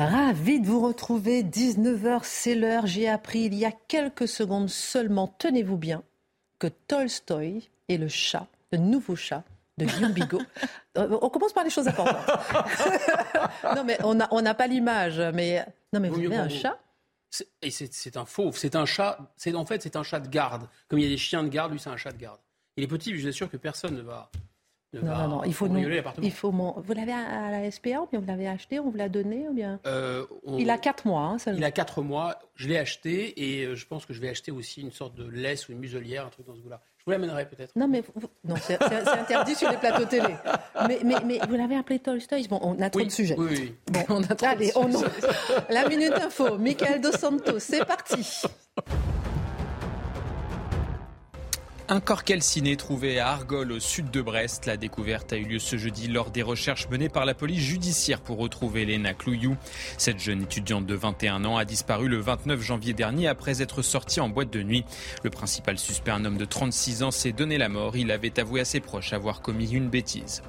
Ravi de vous retrouver. 19h, c'est l'heure. J'ai appris il y a quelques secondes seulement, tenez-vous bien, que Tolstoï est le chat, le nouveau chat de Guillaume Bigot. Euh, on commence par les choses importantes. non, mais on n'a on pas l'image. Mais non, mais vous avez un chat et c'est un fauve, c'est un chat, c'est en fait c'est un chat de garde. Comme il y a des chiens de garde, lui c'est un chat de garde. Il est petit, je vous assure que personne ne va non, non, non, il faut, il faut Vous l'avez à la SPA ou bien vous l'avez acheté, on vous l'a donné ou bien? Euh, Il a 4 mois. Hein, il a 4 mois, je l'ai acheté et euh, je pense que je vais acheter aussi une sorte de laisse ou une muselière, un truc dans ce goût-là. Je vous l'amènerai peut-être. Non, mais non, c'est interdit sur les plateaux télé. Mais, mais, mais vous l'avez appelé Tolstoy. Bon, on a trop de sujets. Oui, oui. Bon, on a trop Allez, on... La Minute Info, Michael Dos Santos, c'est parti. Un corps calciné trouvé à Argol au sud de Brest. La découverte a eu lieu ce jeudi lors des recherches menées par la police judiciaire pour retrouver Léna Clouillou. Cette jeune étudiante de 21 ans a disparu le 29 janvier dernier après être sortie en boîte de nuit. Le principal suspect, un homme de 36 ans, s'est donné la mort. Il avait avoué à ses proches avoir commis une bêtise.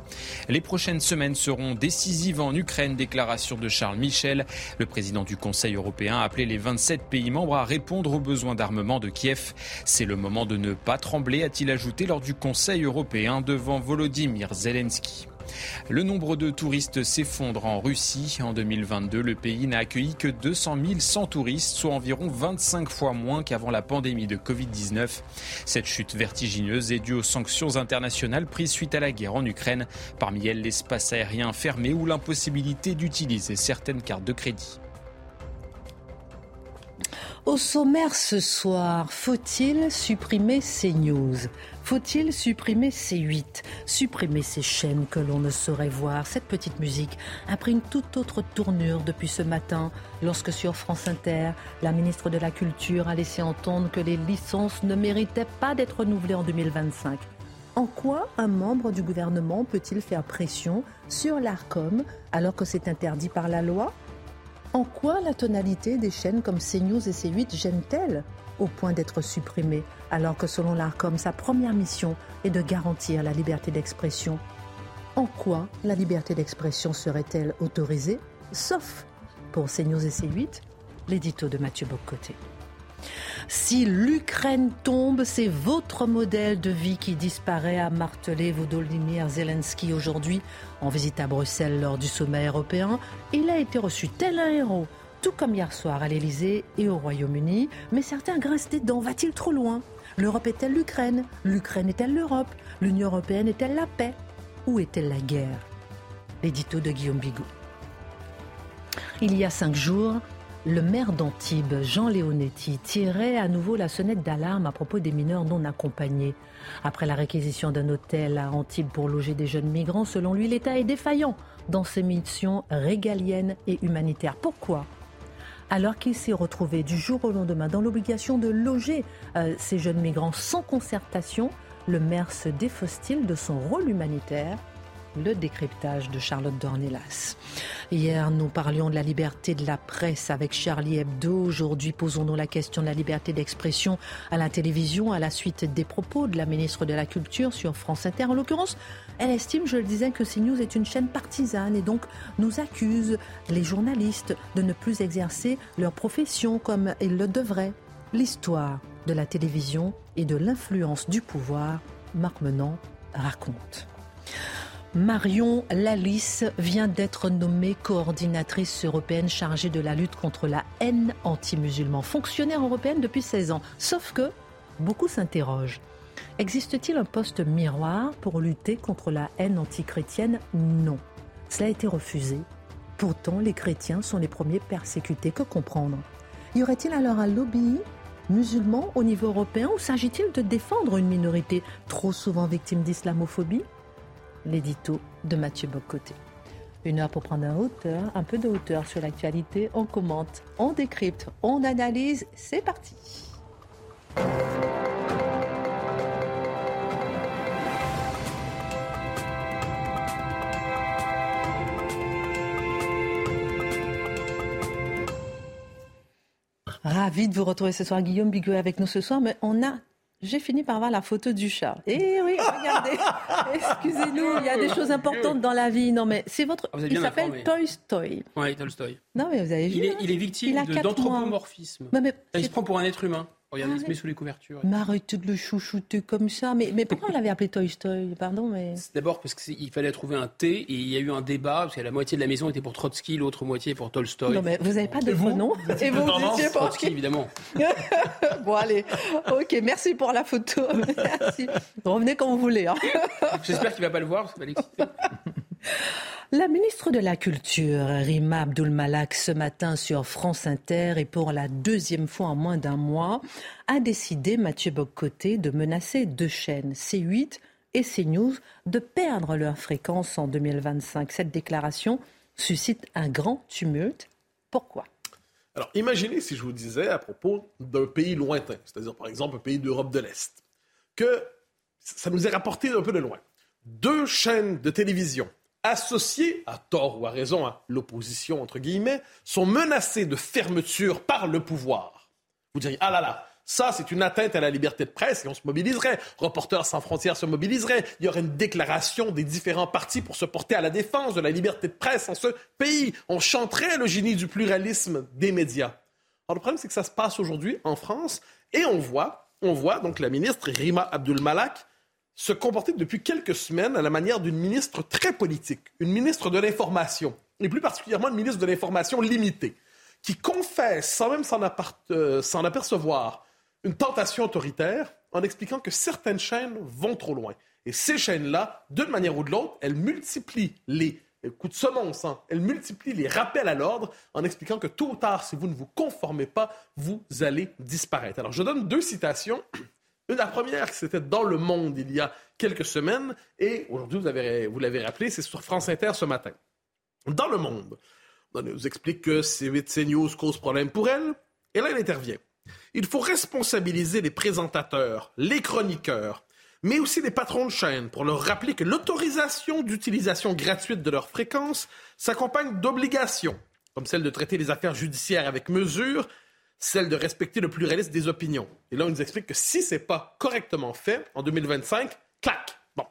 Les prochaines semaines seront décisives en Ukraine. Déclaration de Charles Michel. Le président du Conseil européen a appelé les 27 pays membres à répondre aux besoins d'armement de Kiev. C'est le moment de ne pas trembler a-t-il ajouté lors du Conseil européen devant Volodymyr Zelensky. Le nombre de touristes s'effondre en Russie. En 2022, le pays n'a accueilli que 200 100 touristes, soit environ 25 fois moins qu'avant la pandémie de Covid-19. Cette chute vertigineuse est due aux sanctions internationales prises suite à la guerre en Ukraine, parmi elles l'espace aérien fermé ou l'impossibilité d'utiliser certaines cartes de crédit. Au sommaire ce soir, faut-il supprimer ces news? Faut-il supprimer ces 8 Supprimer ces chaînes que l'on ne saurait voir? Cette petite musique a pris une toute autre tournure depuis ce matin, lorsque sur France Inter, la ministre de la Culture a laissé entendre que les licences ne méritaient pas d'être renouvelées en 2025. En quoi un membre du gouvernement peut-il faire pression sur l'ARCOM alors que c'est interdit par la loi? En quoi la tonalité des chaînes comme CNews et C8 gêne-t-elle au point d'être supprimée alors que selon l'ARCOM, sa première mission est de garantir la liberté d'expression? En quoi la liberté d'expression serait-elle autorisée Sauf pour CNews et C8, l'édito de Mathieu Bocoté. Si l'Ukraine tombe, c'est votre modèle de vie qui disparaît, a martelé Volodymyr Zelensky aujourd'hui en visite à Bruxelles lors du sommet européen. Il a été reçu tel un héros, tout comme hier soir à l'Elysée et au Royaume-Uni. Mais certains grincent des dents. Va-t-il trop loin? L'Europe est-elle l'Ukraine? L'Ukraine est-elle l'Europe? L'Union européenne est-elle la paix? Où est-elle la guerre? L'édito de Guillaume Bigot. Il y a cinq jours, le maire d'Antibes, Jean Leonetti, tirait à nouveau la sonnette d'alarme à propos des mineurs non accompagnés. Après la réquisition d'un hôtel à Antibes pour loger des jeunes migrants, selon lui, l'État est défaillant dans ses missions régaliennes et humanitaires. Pourquoi? Alors qu'il s'est retrouvé du jour au lendemain dans l'obligation de loger euh, ces jeunes migrants sans concertation, le maire se défausse-t-il de son rôle humanitaire? Le décryptage de Charlotte Dornelas. Hier, nous parlions de la liberté de la presse avec Charlie Hebdo. Aujourd'hui, posons-nous la question de la liberté d'expression à la télévision à la suite des propos de la ministre de la Culture sur France Inter. En l'occurrence, elle estime, je le disais, que CNews est une chaîne partisane et donc nous accuse les journalistes de ne plus exercer leur profession comme ils le devraient. L'histoire de la télévision et de l'influence du pouvoir, Marc Menant raconte. Marion Lalice vient d'être nommée coordinatrice européenne chargée de la lutte contre la haine anti-musulman, fonctionnaire européenne depuis 16 ans. Sauf que beaucoup s'interrogent. Existe-t-il un poste miroir pour lutter contre la haine anti-chrétienne? Non. Cela a été refusé. Pourtant, les chrétiens sont les premiers persécutés. Que comprendre? Y aurait-il alors un lobby musulman au niveau européen ou s'agit-il de défendre une minorité trop souvent victime d'islamophobie? L'édito de Mathieu Bocoté. Une heure pour prendre un, hauteur, un peu de hauteur sur l'actualité. On commente, on décrypte, on analyse. C'est parti. Ravi de vous retrouver ce soir, Guillaume Biguet avec nous ce soir, mais on a j'ai fini par voir la photo du chat. Eh oui, regardez. Excusez-nous, il y a des choses importantes dans la vie. Non, mais c'est votre. Ah, il s'appelle Toy Story. Oui, Tolstoy. Non, mais vous avez vu. Il est, il est victime d'anthropomorphisme. Il se prend pour un être humain. Regardez, il se met sous les couvertures. Mais arrêtez de le chouchouter comme ça. Mais, mais pourquoi on l'avait appelé Toy Story Pardon, mais. D'abord parce qu'il fallait trouver un T et il y a eu un débat parce que la moitié de la maison était pour Trotsky, l'autre moitié pour Tolstoy. Non, mais vous n'avez pas de nom Et vous, vous étiez pour Trotsky, évidemment. bon, allez. Ok, merci pour la photo. Merci. Revenez quand vous voulez. Hein. J'espère qu'il ne va pas le voir, ça va l'exciter. La ministre de la Culture, Rima Abdul-Malak, ce matin sur France Inter et pour la deuxième fois en moins d'un mois, a décidé, Mathieu Boccoté, de menacer deux chaînes, C8 et CNews, de perdre leur fréquence en 2025. Cette déclaration suscite un grand tumulte. Pourquoi? Alors, imaginez si je vous disais à propos d'un pays lointain, c'est-à-dire par exemple un pays d'Europe de l'Est, que ça nous est rapporté un peu de loin. Deux chaînes de télévision associés, à tort ou à raison, à l'opposition, entre guillemets, sont menacés de fermeture par le pouvoir. Vous diriez, ah là là, ça, c'est une atteinte à la liberté de presse et on se mobiliserait. Reporters sans frontières se mobiliserait. Il y aurait une déclaration des différents partis pour se porter à la défense de la liberté de presse en ce pays. On chanterait le génie du pluralisme des médias. Alors, le problème, c'est que ça se passe aujourd'hui en France et on voit, on voit donc la ministre Rima Abdul-Malak se comporter depuis quelques semaines à la manière d'une ministre très politique, une ministre de l'information, et plus particulièrement une ministre de l'information limitée, qui confesse, sans même euh, s'en apercevoir, une tentation autoritaire en expliquant que certaines chaînes vont trop loin. Et ces chaînes-là, d'une manière ou de l'autre, elles multiplient les coups de semonce, hein, elles multiplient les rappels à l'ordre en expliquant que tôt ou tard, si vous ne vous conformez pas, vous allez disparaître. Alors, je donne deux citations la première, c'était dans Le Monde il y a quelques semaines, et aujourd'hui, vous, l'avez rappelé, c'est sur France Inter ce matin. Dans Le Monde, on nous explique que C8 CNews cause problème pour elle, et là, elle intervient. Il faut responsabiliser les présentateurs, les chroniqueurs, mais aussi les patrons de chaîne pour leur rappeler que l'autorisation d'utilisation gratuite de leur fréquence s'accompagne d'obligations, comme celle de traiter les affaires judiciaires avec mesure celle de respecter le pluralisme des opinions. Et là, on nous explique que si c'est pas correctement fait, en 2025, clac. Bon.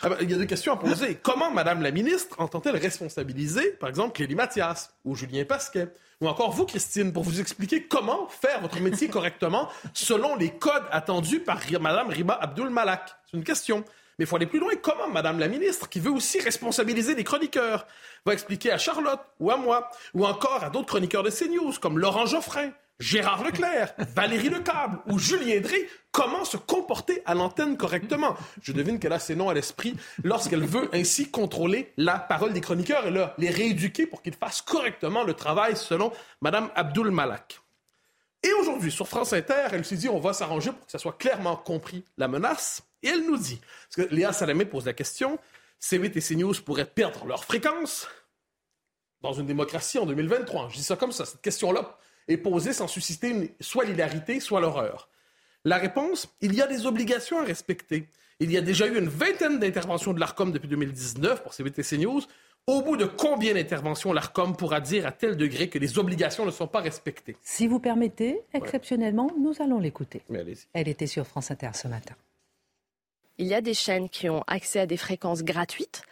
Ah ben, il y a des questions à poser. Comment Madame la ministre entend-elle responsabiliser, par exemple, Clélie Mathias ou Julien Pasquet? Ou encore vous, Christine, pour vous expliquer comment faire votre métier correctement selon les codes attendus par Madame Riba Abdul Malak C'est une question. Mais il faut aller plus loin. Comment Madame la ministre, qui veut aussi responsabiliser les chroniqueurs, va expliquer à Charlotte ou à moi, ou encore à d'autres chroniqueurs de CNews, comme Laurent Geoffrin, Gérard Leclerc, Valérie Lecable ou Julien Drey comment se comporter à l'antenne correctement? Je devine qu'elle a ces noms à l'esprit lorsqu'elle veut ainsi contrôler la parole des chroniqueurs et les rééduquer pour qu'ils fassent correctement le travail selon Mme Abdul Malak. Et aujourd'hui, sur France Inter, elle s'est dit on va s'arranger pour que ça soit clairement compris la menace. Et elle nous dit, parce que Léa Salamé pose la question, C8 et CNews pourraient perdre leur fréquence dans une démocratie en 2023. Je dis ça comme ça, cette question-là est posée sans susciter soit l'hilarité, soit l'horreur. La réponse, il y a des obligations à respecter. Il y a déjà eu une vingtaine d'interventions de l'ARCOM depuis 2019 pour CBTC News. Au bout de combien d'interventions l'ARCOM pourra dire à tel degré que les obligations ne sont pas respectées? Si vous permettez, exceptionnellement, nous allons l'écouter. Elle était sur France Inter ce matin. Il y a des chaînes qui ont accès à des fréquences gratuites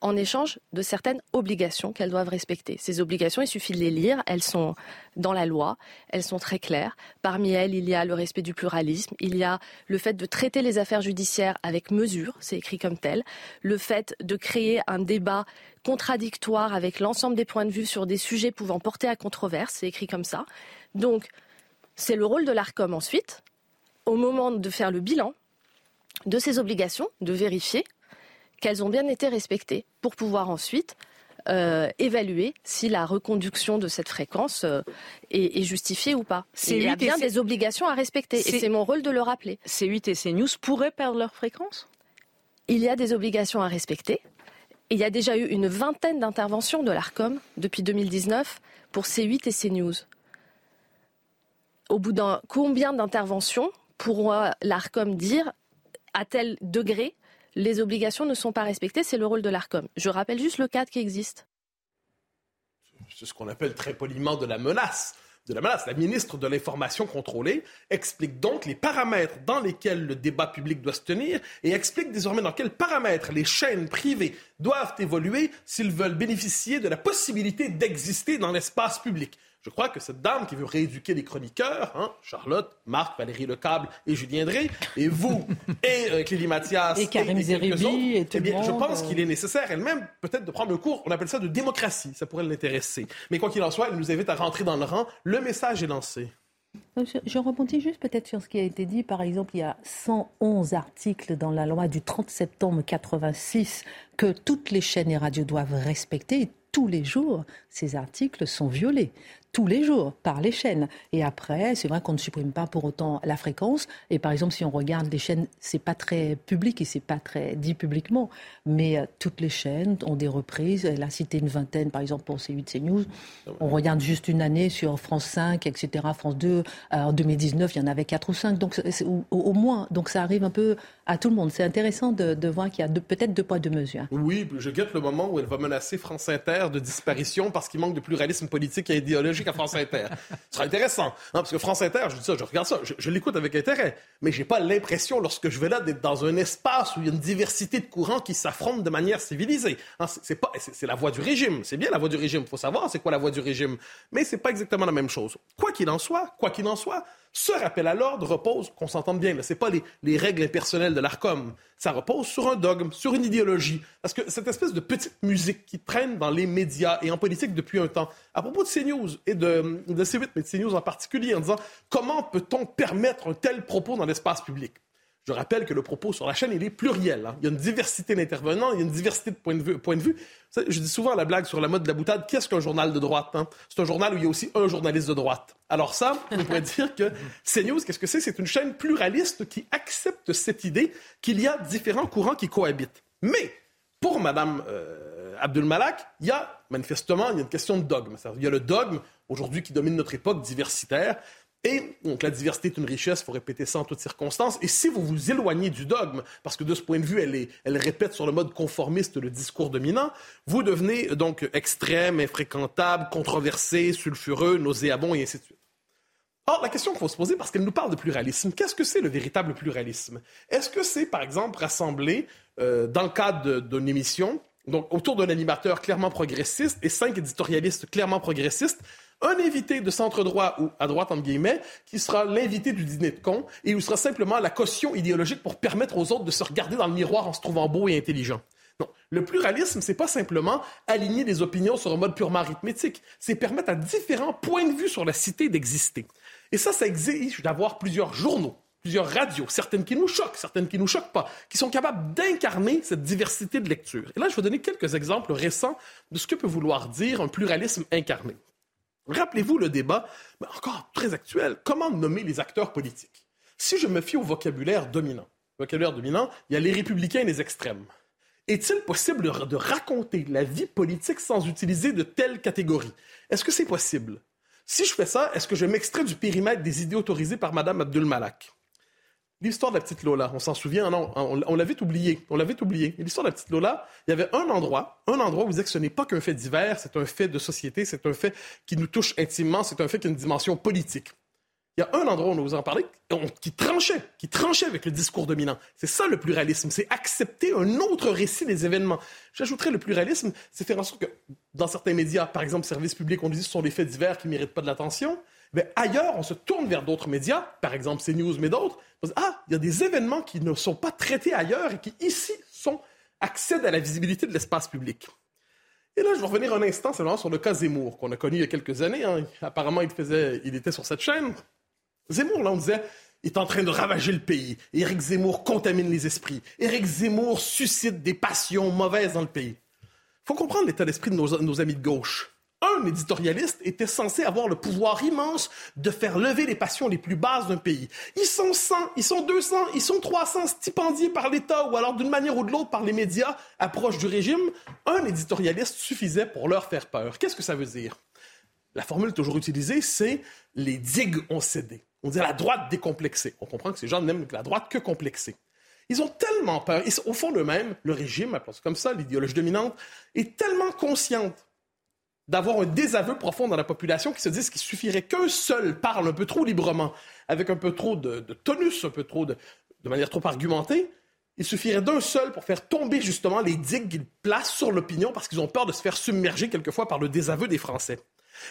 en échange de certaines obligations qu'elles doivent respecter. Ces obligations, il suffit de les lire, elles sont dans la loi, elles sont très claires. Parmi elles, il y a le respect du pluralisme, il y a le fait de traiter les affaires judiciaires avec mesure, c'est écrit comme tel, le fait de créer un débat contradictoire avec l'ensemble des points de vue sur des sujets pouvant porter à controverse, c'est écrit comme ça. Donc, c'est le rôle de l'ARCOM ensuite, au moment de faire le bilan de ces obligations, de vérifier qu'elles ont bien été respectées pour pouvoir ensuite euh, évaluer si la reconduction de cette fréquence euh, est, justifiée ou pas. Il y a bien des obligations à respecter et c'est mon rôle de le rappeler. C8 et CNews pourraient perdre leur fréquence? Il y a des obligations à respecter. il y a déjà eu une vingtaine d'interventions de l'ARCOM depuis 2019 pour C8 et CNews. Au bout d'un combien d'interventions pourra l'ARCOM dire à tel degré les obligations ne sont pas respectées, c'est le rôle de l'ARCOM. Je rappelle juste le cadre qui existe. C'est ce qu'on appelle très poliment de la menace de la menace. La ministre de l'Information contrôlée explique donc les paramètres dans lesquels le débat public doit se tenir et explique désormais dans quels paramètres les chaînes privées doivent évoluer s'ils veulent bénéficier de la possibilité d'exister dans l'espace public. Je crois que cette dame qui veut rééduquer les chroniqueurs, hein, Charlotte, Marc, Valérie Lecable et Julien Drey, et vous, et euh, Clélie Mathias, et Karim et, Zeribi, et eh bien, je pense qu'il est nécessaire elle-même peut-être de prendre un cours, on appelle ça de démocratie, ça pourrait l'intéresser. Mais quoi qu'il en soit, elle nous invite à rentrer dans le rang. Le message est lancé. Je, je rebondis juste peut-être sur ce qui a été dit. Par exemple, il y a 111 articles dans la loi du 30 septembre 86 que toutes les chaînes et radios doivent respecter. Et tous les jours, ces articles sont violés tous les jours par les chaînes. Et après, c'est vrai qu'on ne supprime pas pour autant la fréquence. Et par exemple, si on regarde les chaînes, c'est pas très public et c'est pas très dit publiquement, mais euh, toutes les chaînes ont des reprises. Elle a cité une vingtaine, par exemple pour C8, CNews. On regarde juste une année sur France 5, etc., France 2. Euh, en 2019, il y en avait quatre ou cinq, donc au, moins. Donc ça arrive un peu à tout le monde. C'est intéressant de, voir qu'il y a peut-être deux poids deux mesures. Oui, je guette le moment où elle va menacer France Inter de disparition parce qu'il manque de pluralisme politique et idéologique à France Inter. Ce sera intéressant. Hein, parce que France Inter, je dis ça, je regarde ça, je, l'écoute avec intérêt. Mais j'ai pas l'impression, lorsque je vais là, d'être dans un espace où il y a une diversité de courants qui s'affrontent de manière civilisée. Hein, c'est pas, c'est la voie du régime. C'est bien la voie du régime. Faut savoir c'est quoi la voie du régime. Mais c'est pas exactement la même chose. Quoi qu'il en soit, quoi qu'il en soit, ce rappel à l'ordre repose, qu'on s'entende bien, ce n'est pas les, règles impersonnelles de l'ARCOM. Ça repose sur un dogme, sur une idéologie. Parce que cette espèce de petite musique qui traîne dans les médias et en politique depuis un temps, à propos de CNews et de, de C8, mais de CNews en particulier, en disant comment peut-on permettre un tel propos dans l'espace public? Je rappelle que le propos sur la chaîne, il est pluriel. Hein. Il y a une diversité d'intervenants, il y a une diversité de points de vue. Je dis souvent la blague sur la mode de la boutade, qu'est-ce qu'un journal de droite hein? C'est un journal où il y a aussi un journaliste de droite. Alors ça, on pourrait dire que CNews, qu'est-ce que c'est? C'est une chaîne pluraliste qui accepte cette idée qu'il y a différents courants qui cohabitent. Mais pour Mme euh, Abdul Malak, il y a manifestement il y a une question de dogme. Il y a le dogme aujourd'hui qui domine notre époque diversitaire. Et donc la diversité est une richesse, il faut répéter ça en toutes circonstances. Et si vous vous éloignez du dogme, parce que de ce point de vue, elle, répète sur le mode conformiste le discours dominant, vous devenez donc extrême, infréquentable, controversé, sulfureux, nauséabond et ainsi de suite. Or, la question qu'il faut se poser, parce qu'elle nous parle de pluralisme, qu'est-ce que c'est le véritable pluralisme? Est-ce que c'est, par exemple, rassembler euh, dans le cadre d'une émission, donc autour d'un animateur clairement progressiste et cinq éditorialistes clairement progressistes, un invité de centre droit ou à droite, entre guillemets, qui sera l'invité du dîner de con et où sera simplement la caution idéologique pour permettre aux autres de se regarder dans le miroir en se trouvant beau et intelligent. Non. Le pluralisme, c'est pas simplement aligner les opinions sur un mode purement arithmétique. C'est permettre à différents points de vue sur la cité d'exister. Et ça, ça exige d'avoir plusieurs journaux, plusieurs radios, certaines qui nous choquent, certaines qui nous choquent pas, qui sont capables d'incarner cette diversité de lecture. Et là, je vais donner quelques exemples récents de ce que peut vouloir dire un pluralisme incarné. Rappelez-vous le débat, mais encore très actuel, comment nommer les acteurs politiques? Si je me fie au vocabulaire dominant, vocabulaire dominant, il y a les républicains et les extrêmes. Est-il possible de raconter la vie politique sans utiliser de telles catégories? Est-ce que c'est possible? Si je fais ça, est-ce que je m'extrais du périmètre des idées autorisées par Mme Abdul Malak? L'histoire de la petite Lola, on s'en souvient, non, on, l'avait oublié, on l'avait oublié. L'histoire de la petite Lola, il y avait un endroit, un endroit où vous disait que ce n'est pas qu'un fait divers, c'est un fait de société, c'est un fait qui nous touche intimement, c'est un fait qui a une dimension politique. Il y a un endroit où on nous en parler qui tranchait, qui tranchait avec le discours dominant. C'est ça le pluralisme, c'est accepter un autre récit des événements. J'ajouterais le pluralisme, c'est faire en sorte que dans certains médias, par exemple services publics, on dit que ce sont des faits divers qui ne méritent pas de l'attention. Mais ailleurs, on se tourne vers d'autres médias, par exemple CNews, mais d'autres. Ah, il y a des événements qui ne sont pas traités ailleurs et qui, ici, sont, accèdent à la visibilité de l'espace public. Et là, je vais revenir un instant seulement sur le cas Zemmour, qu'on a connu il y a quelques années. Hein. Apparemment, il, faisait, il était sur cette chaîne. Zemmour, là, on disait, est en train de ravager le pays. Éric Zemmour contamine les esprits. Éric Zemmour suscite des passions mauvaises dans le pays. Il faut comprendre l'état d'esprit de nos amis de gauche. Un éditorialiste était censé avoir le pouvoir immense de faire lever les passions les plus basses d'un pays. Ils sont 100, ils sont 200, ils sont 300 stipendiés par l'État ou alors d'une manière ou de l'autre par les médias approches du régime. Un éditorialiste suffisait pour leur faire peur. Qu'est-ce que ça veut dire? La formule toujours utilisée, c'est les digues ont cédé. On dit la droite décomplexée. On comprend que ces gens n'aiment la droite que complexée. Ils ont tellement peur. au fond d'eux-mêmes, le régime, appelons comme ça, l'idéologie dominante, est tellement consciente d'avoir un désaveu profond dans la population qui se disent qu'il suffirait qu'un seul parle un peu trop librement, avec un peu trop de, tonus, un peu trop de, de manière trop argumentée. Il suffirait d'un seul pour faire tomber justement les digues qu'ils placent sur l'opinion parce qu'ils ont peur de se faire submerger quelquefois par le désaveu des Français.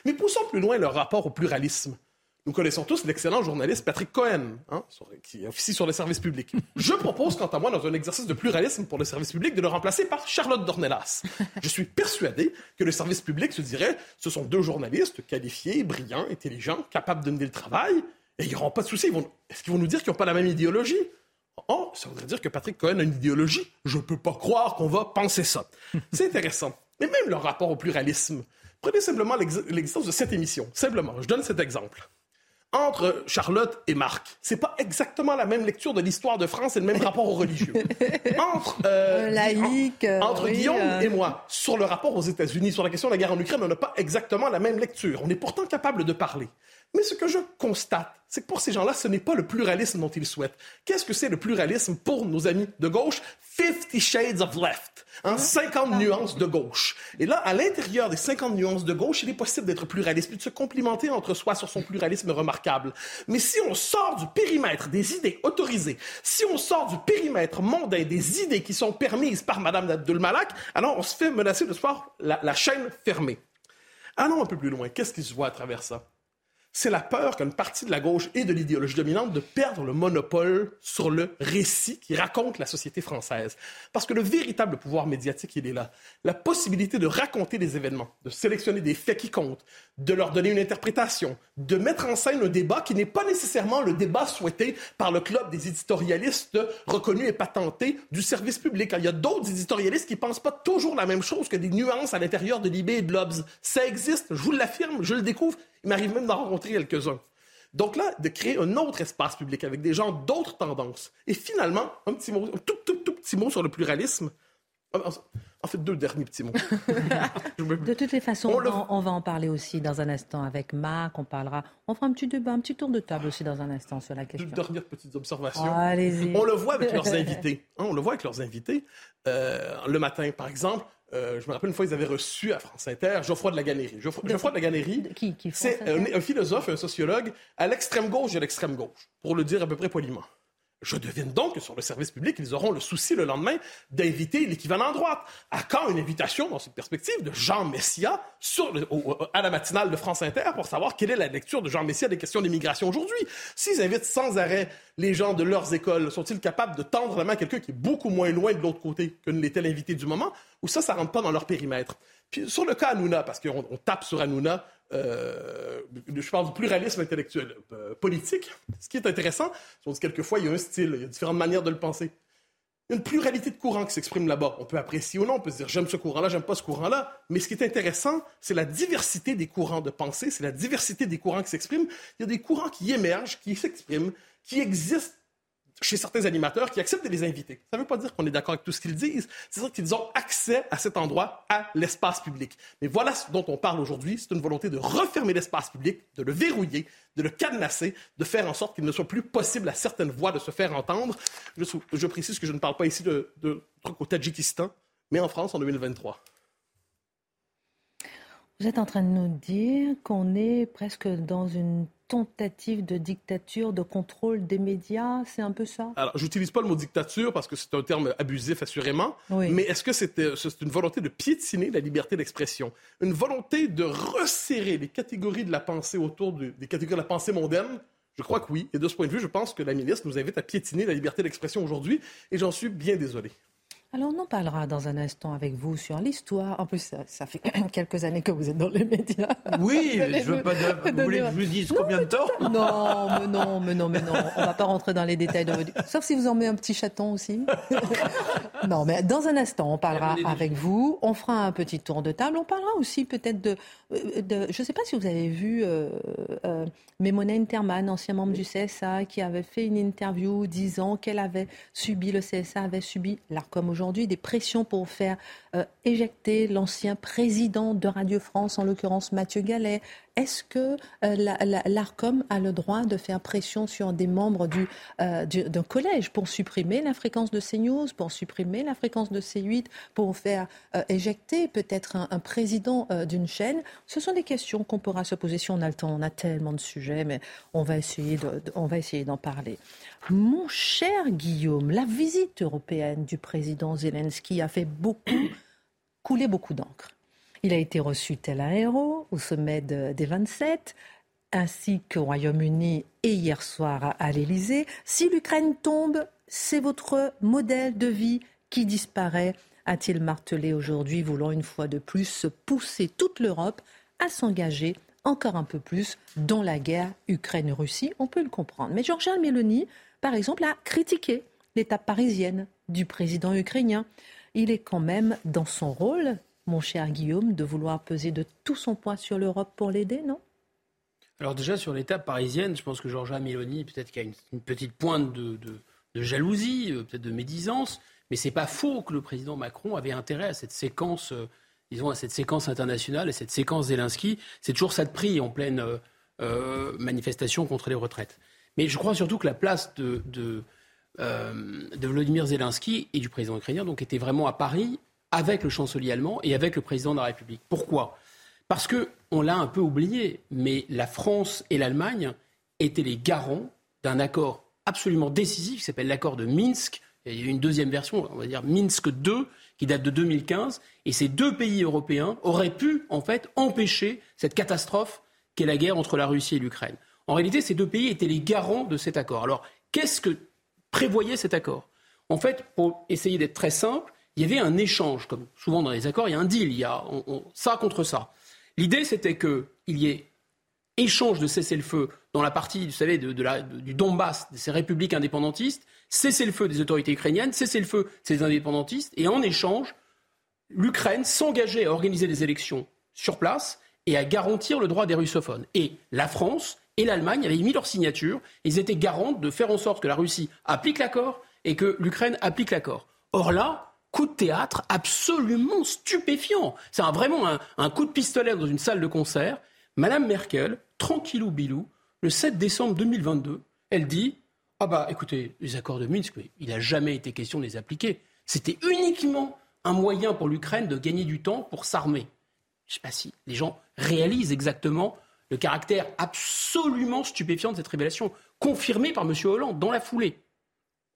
Mais poussons plus loin leur rapport au pluralisme. Nous connaissons tous l'excellent journaliste Patrick Cohen, hein, qui officie sur les services publics. Je propose, quant à moi, dans un exercice de pluralisme pour le service public, de le remplacer par Charlotte Dornelas. Je suis persuadé que le service public se dirait ce sont deux journalistes qualifiés, brillants, intelligents, capables de mener le travail, et ils n'auront pas de soucis. Est-ce qu'ils vont nous dire qu'ils n'ont pas la même idéologie? Oh, ça voudrait dire que Patrick Cohen a une idéologie. Je ne peux pas croire qu'on va penser ça. C'est intéressant. Mais même leur rapport au pluralisme. Prenez simplement l'existence de cette émission. Simplement, je donne cet exemple entre Charlotte et Marc. C'est pas exactement la même lecture de l'histoire de France et le même rapport aux religieux. Entre, euh, laïque, euh, entre Guillaume euh. et moi, sur le rapport aux États-Unis, sur la question de la guerre en Ukraine, on n'a pas exactement la même lecture. On est pourtant capable de parler. Mais ce que je constate, c'est que pour ces gens-là, ce n'est pas le pluralisme dont ils souhaitent. Qu'est-ce que c'est le pluralisme pour nos amis de gauche? Fifty Shades of Left. Hein, 50 nuances de gauche. Et là, à l'intérieur des 50 nuances de gauche, il est possible d'être pluraliste, de se complimenter entre soi sur son pluralisme remarquable. Mais si on sort du périmètre des idées autorisées, si on sort du périmètre mondain des idées qui sont permises par Mme Abdul-Malak, alors on se fait menacer de se voir la, la chaîne fermée. Allons un peu plus loin. Qu'est-ce qui se voit à travers ça? C'est la peur qu'une partie de la gauche et de l'idéologie dominante de perdre le monopole sur le récit qui raconte la société française. Parce que le véritable pouvoir médiatique, il est là. La possibilité de raconter des événements, de sélectionner des faits qui comptent, de leur donner une interprétation, de mettre en scène un débat qui n'est pas nécessairement le débat souhaité par le club des éditorialistes reconnus et patentés du service public. Il y a d'autres éditorialistes qui ne pensent pas toujours la même chose que des nuances à l'intérieur de l'IB et de l'Obs. Ça existe, je vous l'affirme, je le découvre, il m'arrive même d'en rencontrer quelques-uns. Donc là, de créer un autre espace public avec des gens d'autres tendances. Et finalement, un petit mot, un tout, tout, tout petit mot sur le pluralisme. En fait, deux derniers petits mots. De toutes les façons, on, va en parler aussi dans un instant avec Marc. On parlera, on fera un petit débat, un petit tour de table aussi dans un instant sur la question. Deux dernières petites observations. allez-y. On le voit avec leurs invités. Hein, on le voit avec leurs invités. Euh, le matin, par exemple, euh, je me rappelle une fois, ils avaient reçu à France Inter Geoffroy de la Ganérie. Geoffroy de, la Ganérie, qui, c'est un, philosophe, un sociologue à l'extrême gauche et à l'extrême gauche, pour le dire à peu près poliment. Je devine donc que sur le service public, ils auront le souci le lendemain d'inviter l'équivalent droite. À quand une invitation, dans cette perspective, de Jean Messia sur à la matinale de France Inter pour savoir quelle est la lecture de Jean Messia des questions d'immigration aujourd'hui? S'ils invitent sans arrêt les gens de leurs écoles, sont-ils capables de tendre la main à quelqu'un qui est beaucoup moins loin de l'autre côté que ne l'était l'invité du moment? Ou ça, ça rentre pas dans leur périmètre? Puis sur le cas Hanouna, parce qu'on tape sur Hanouna, euh, je parle du pluralisme intellectuel euh, politique. Ce qui est intéressant, c'est que quelquefois, il y a un style, il y a différentes manières de le penser. Il y a une pluralité de courants qui s'exprime là-bas. On peut apprécier ou non, on peut se dire j'aime ce courant-là, j'aime pas ce courant-là. Mais ce qui est intéressant, c'est la diversité des courants de pensée, c'est la diversité des courants qui s'expriment. Il y a des courants qui émergent, qui s'expriment, qui existent chez certains animateurs qui acceptent de les inviter. Ça ne veut pas dire qu'on est d'accord avec tout ce qu'ils disent, c'est dire qu'ils ont accès à cet endroit, à l'espace public. Mais voilà ce dont on parle aujourd'hui, c'est une volonté de refermer l'espace public, de le verrouiller, de le cadenasser, de faire en sorte qu'il ne soit plus possible à certaines voix de se faire entendre. Je, précise que je ne parle pas ici de, de trucs au Tadjikistan, mais en France en 2023. Vous êtes en train de nous dire qu'on est presque dans une tentative de dictature, de contrôle des médias, c'est un peu ça? Alors, j'utilise pas le mot dictature parce que c'est un terme abusif assurément, mais est-ce que c'est une volonté de piétiner la liberté d'expression, une volonté de resserrer les catégories de la pensée autour des catégories de la pensée mondaine? Je crois que oui. Et de ce point de vue, je pense que la ministre nous invite à piétiner la liberté d'expression aujourd'hui, et j'en suis bien désolé. Alors on en parlera dans un instant avec vous sur l'histoire. En plus, ça, fait quelques années que vous êtes dans les médias. Oui, je veux pas. vous voulez que je vous dise combien de temps Non, mais non, mais non, mais non. On va pas rentrer dans les détails de votre... Sauf si vous en mettez un petit chaton aussi. non, mais dans un instant, on parlera avec vous. On fera un petit tour de table. On parlera aussi peut-être de, de, Je ne sais pas si vous avez vu euh, euh, Mémona Interman, ancien membre du CSA, qui avait fait une interview disant qu'elle avait subi, le CSA avait subi l'ARCOM aujourd'hui des pressions pour faire euh, éjecter l'ancien président de Radio France, en l'occurrence Mathieu Gallet. Est-ce que euh, l'ARCOM a le droit de faire pression sur des membres euh, d'un collège pour supprimer la fréquence de CNews, pour supprimer la fréquence de C8, pour faire éjecter peut-être un, président d'une chaîne? Ce sont des questions qu'on pourra se poser si on a le temps. On a tellement de sujets, mais on va essayer on va essayer d'en parler. Mon cher Guillaume, la visite européenne du président Zelensky a fait beaucoup, couler beaucoup d'encre. Il a été reçu tel un héros au sommet des 27, ainsi qu'au Royaume-Uni et hier soir à l'Élysée. Si l'Ukraine tombe, c'est votre modèle de vie qui disparaît, a-t-il martelé aujourd'hui, voulant une fois de plus pousser toute l'Europe à s'engager encore un peu plus dans la guerre Ukraine-Russie. On peut le comprendre. Mais Georgia Meloni par exemple, a critiqué l'étape parisienne du président ukrainien. Il est quand même dans son rôle, mon cher Guillaume, de vouloir peser de tout son poids sur l'Europe pour l'aider, non? Alors déjà, sur l'étape parisienne, je pense que Georgia Meloni, peut-être qu'il y a une, petite pointe de, jalousie, euh, peut-être de médisance, mais c'est pas faux que le président Macron avait intérêt à cette séquence, euh, disons, à cette séquence internationale, à cette séquence Zelensky. C'est toujours ça de prix en pleine euh, manifestation contre les retraites. Mais je crois surtout que la place de, de, Vladimir Zelensky et du président ukrainien donc, était vraiment à Paris avec le chancelier allemand et avec le président de la République. Pourquoi? Parce qu'on l'a un peu oublié, mais la France et l'Allemagne étaient les garants d'un accord absolument décisif qui s'appelle l'accord de Minsk. Il y a une deuxième version, on va dire Minsk II, qui date de 2015. Et ces deux pays européens auraient pu, en fait, empêcher cette catastrophe qu'est la guerre entre la Russie et l'Ukraine. En réalité, ces deux pays étaient les garants de cet accord. Alors, qu'est-ce que prévoyait cet accord? En fait, pour essayer d'être très simple, il y avait un échange, comme souvent dans les accords, il y a un deal, il y a ça contre ça. L'idée, c'était qu'il y ait échange de cessez-le-feu dans la partie, vous savez, du Donbass, de ces républiques indépendantistes, cessez-le-feu des autorités ukrainiennes, cessez-le-feu de ces indépendantistes, et en échange, l'Ukraine s'engageait à organiser des élections sur place et à garantir le droit des russophones. Et la France et l'Allemagne avaient mis leur signature. Ils étaient garants de faire en sorte que la Russie applique l'accord et que l'Ukraine applique l'accord. Or là, coup de théâtre absolument stupéfiant. C'est vraiment un, coup de pistolet dans une salle de concert. Madame Merkel, tranquillou bilou, le 7 décembre 2022, elle dit Ah bah écoutez, les accords de Minsk, il n'a jamais été question de les appliquer. C'était uniquement un moyen pour l'Ukraine de gagner du temps pour s'armer. Je ne sais pas si les gens réalisent exactement le caractère absolument stupéfiant de cette révélation, confirmée par M. Hollande dans la foulée.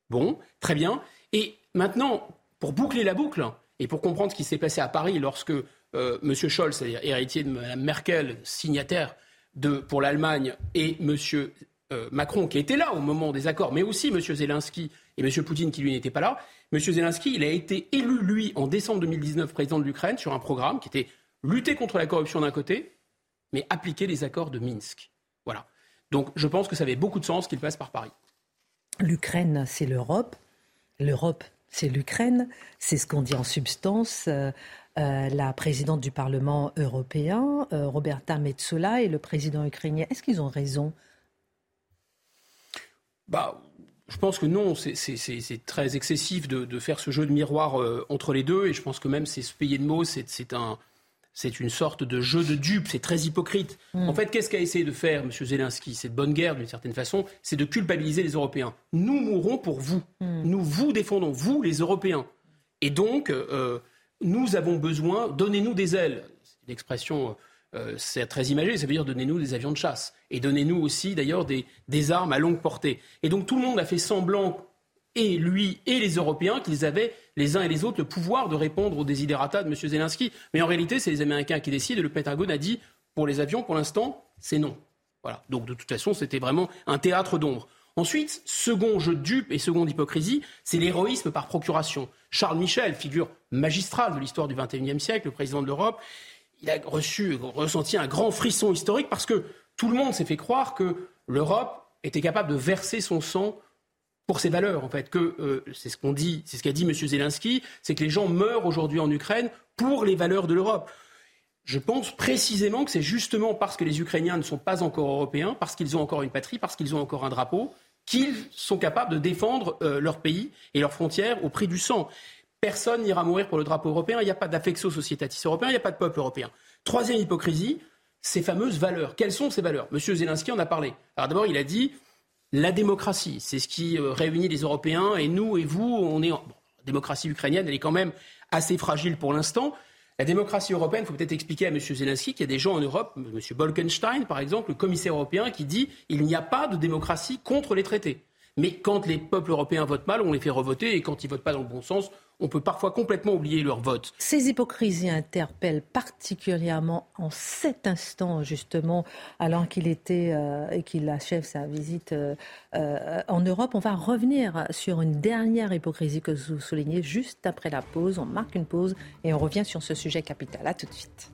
Bon, très bien. Et maintenant, pour boucler la boucle, et pour comprendre ce qui s'est passé à Paris lorsque euh, M. Scholz, héritier de Mme Merkel, signataire de, pour l'Allemagne, et M. Euh, Macron, qui était là au moment des accords, mais aussi M. Zelensky et M. Poutine, qui lui n'était pas là, M. Zelensky, il a été élu, lui, en décembre 2019, président de l'Ukraine, sur un programme qui était lutter contre la corruption d'un côté mais appliquer les accords de Minsk. Voilà. Donc je pense que ça avait beaucoup de sens qu'il passe par Paris. L'Ukraine, c'est l'Europe. L'Europe, c'est l'Ukraine. C'est ce qu'on dit en substance. Euh, euh, la présidente du Parlement européen, euh, Roberta Metsola, et le président ukrainien. Est-ce qu'ils ont raison? Bah, Je pense que non. C'est très excessif de, faire ce jeu de miroir entre les deux. Et je pense que même c'est se payer de mots, c'est un c'est une sorte de jeu de dupes, c'est très hypocrite. Hmm. En fait, qu'est-ce qu'a essayé de faire M. Zelensky C'est de bonne guerre d'une certaine façon, c'est de culpabiliser les Européens. Nous mourrons pour vous. Hmm. Nous vous défendons, vous les Européens. Et donc, euh, nous avons besoin, donnez-nous des ailes. C'est une expression, euh, c'est très imagé, ça veut dire donnez-nous des avions de chasse. Et donnez-nous aussi d'ailleurs des, des armes à longue portée. Et donc tout le monde a fait semblant et lui et les Européens qu'ils avaient les uns et les autres le pouvoir de répondre aux désidératas de M. Zelensky. Mais en réalité, c'est les Américains qui décident et le Pentagone a dit pour les avions, pour l'instant, c'est non. Voilà. Donc de toute façon, c'était vraiment un théâtre d'ombre. Ensuite, second jeu de dupe et seconde hypocrisie, c'est l'héroïsme par procuration. Charles Michel, figure magistrale de l'histoire du XXIe siècle, le président de l'Europe, il a reçu, ressenti un grand frisson historique parce que tout le monde s'est fait croire que l'Europe était capable de verser son sang pour ses valeurs, en fait. Que euh, c'est ce qu'on dit, c'est ce qu'a dit M. Zelensky, c'est que les gens meurent aujourd'hui en Ukraine pour les valeurs de l'Europe. Je pense précisément que c'est justement parce que les Ukrainiens ne sont pas encore européens, parce qu'ils ont encore une patrie, parce qu'ils ont encore un drapeau, qu'ils sont capables de défendre euh, leur pays et leurs frontières au prix du sang. Personne n'ira mourir pour le drapeau européen. Il n'y a pas d'affectio societatis européen, il n'y a pas de peuple européen. Troisième hypocrisie, ces fameuses valeurs. Quelles sont ces valeurs? Monsieur Zelensky en a parlé. Alors d'abord, il a dit la démocratie, c'est ce qui euh, réunit les Européens et nous et vous, on est en... la démocratie ukrainienne, elle est quand même assez fragile pour l'instant. La démocratie européenne, il faut peut-être expliquer à M. Zelensky qu'il y a des gens en Europe, M. Bolkenstein par exemple, le commissaire européen, qui dit il n'y a pas de démocratie contre les traités. Mais quand les peuples européens votent mal, on les fait revoter, et quand ils votent pas dans le bon sens, on peut parfois complètement oublier leur vote. Ces hypocrisies interpellent particulièrement en cet instant, justement, alors qu'il était euh, et qu'il achève sa visite euh, euh, en Europe. On va revenir sur une dernière hypocrisie que vous soulignez juste après la pause. On marque une pause et on revient sur ce sujet capital. À tout de suite.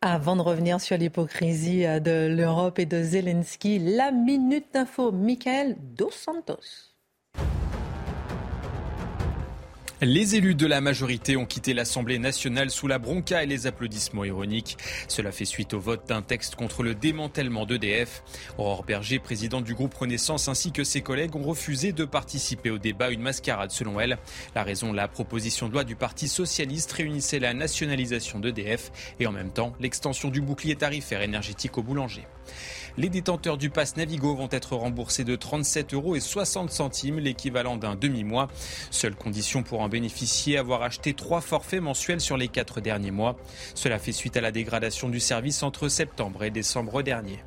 Avant de revenir sur l'hypocrisie de l'Europe et de Zelensky, la minute d'info, Michael Dos Santos. Les élus de la majorité ont quitté l'Assemblée nationale sous la bronca et les applaudissements ironiques. Cela fait suite au vote d'un texte contre le démantèlement d'EDF. Aurore Berger, présidente du groupe Renaissance, ainsi que ses collègues ont refusé de participer au débat, une mascarade selon elle. La raison, la proposition de loi du Parti socialiste réunissait la nationalisation d'EDF et en même temps l'extension du bouclier tarifaire énergétique aux boulangers. Les détenteurs du pass Navigo vont être remboursés de 37 euros et 60 centimes, l'équivalent d'un demi-mois. Seule condition pour en bénéficier, avoir acheté trois forfaits mensuels sur les quatre derniers mois. Cela fait suite à la dégradation du service entre septembre et décembre dernier.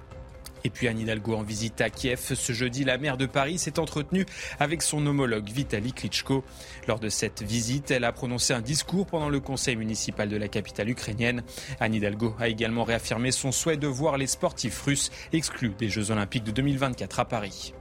Et puis Anne Hidalgo en visite à Kiev. Ce jeudi, la maire de Paris s'est entretenue avec son homologue Vitaly Klitschko. Lors de cette visite, elle a prononcé un discours pendant le conseil municipal de la capitale ukrainienne. Anne Hidalgo a également réaffirmé son souhait de voir les sportifs russes exclus des Jeux olympiques de 2024 à Paris.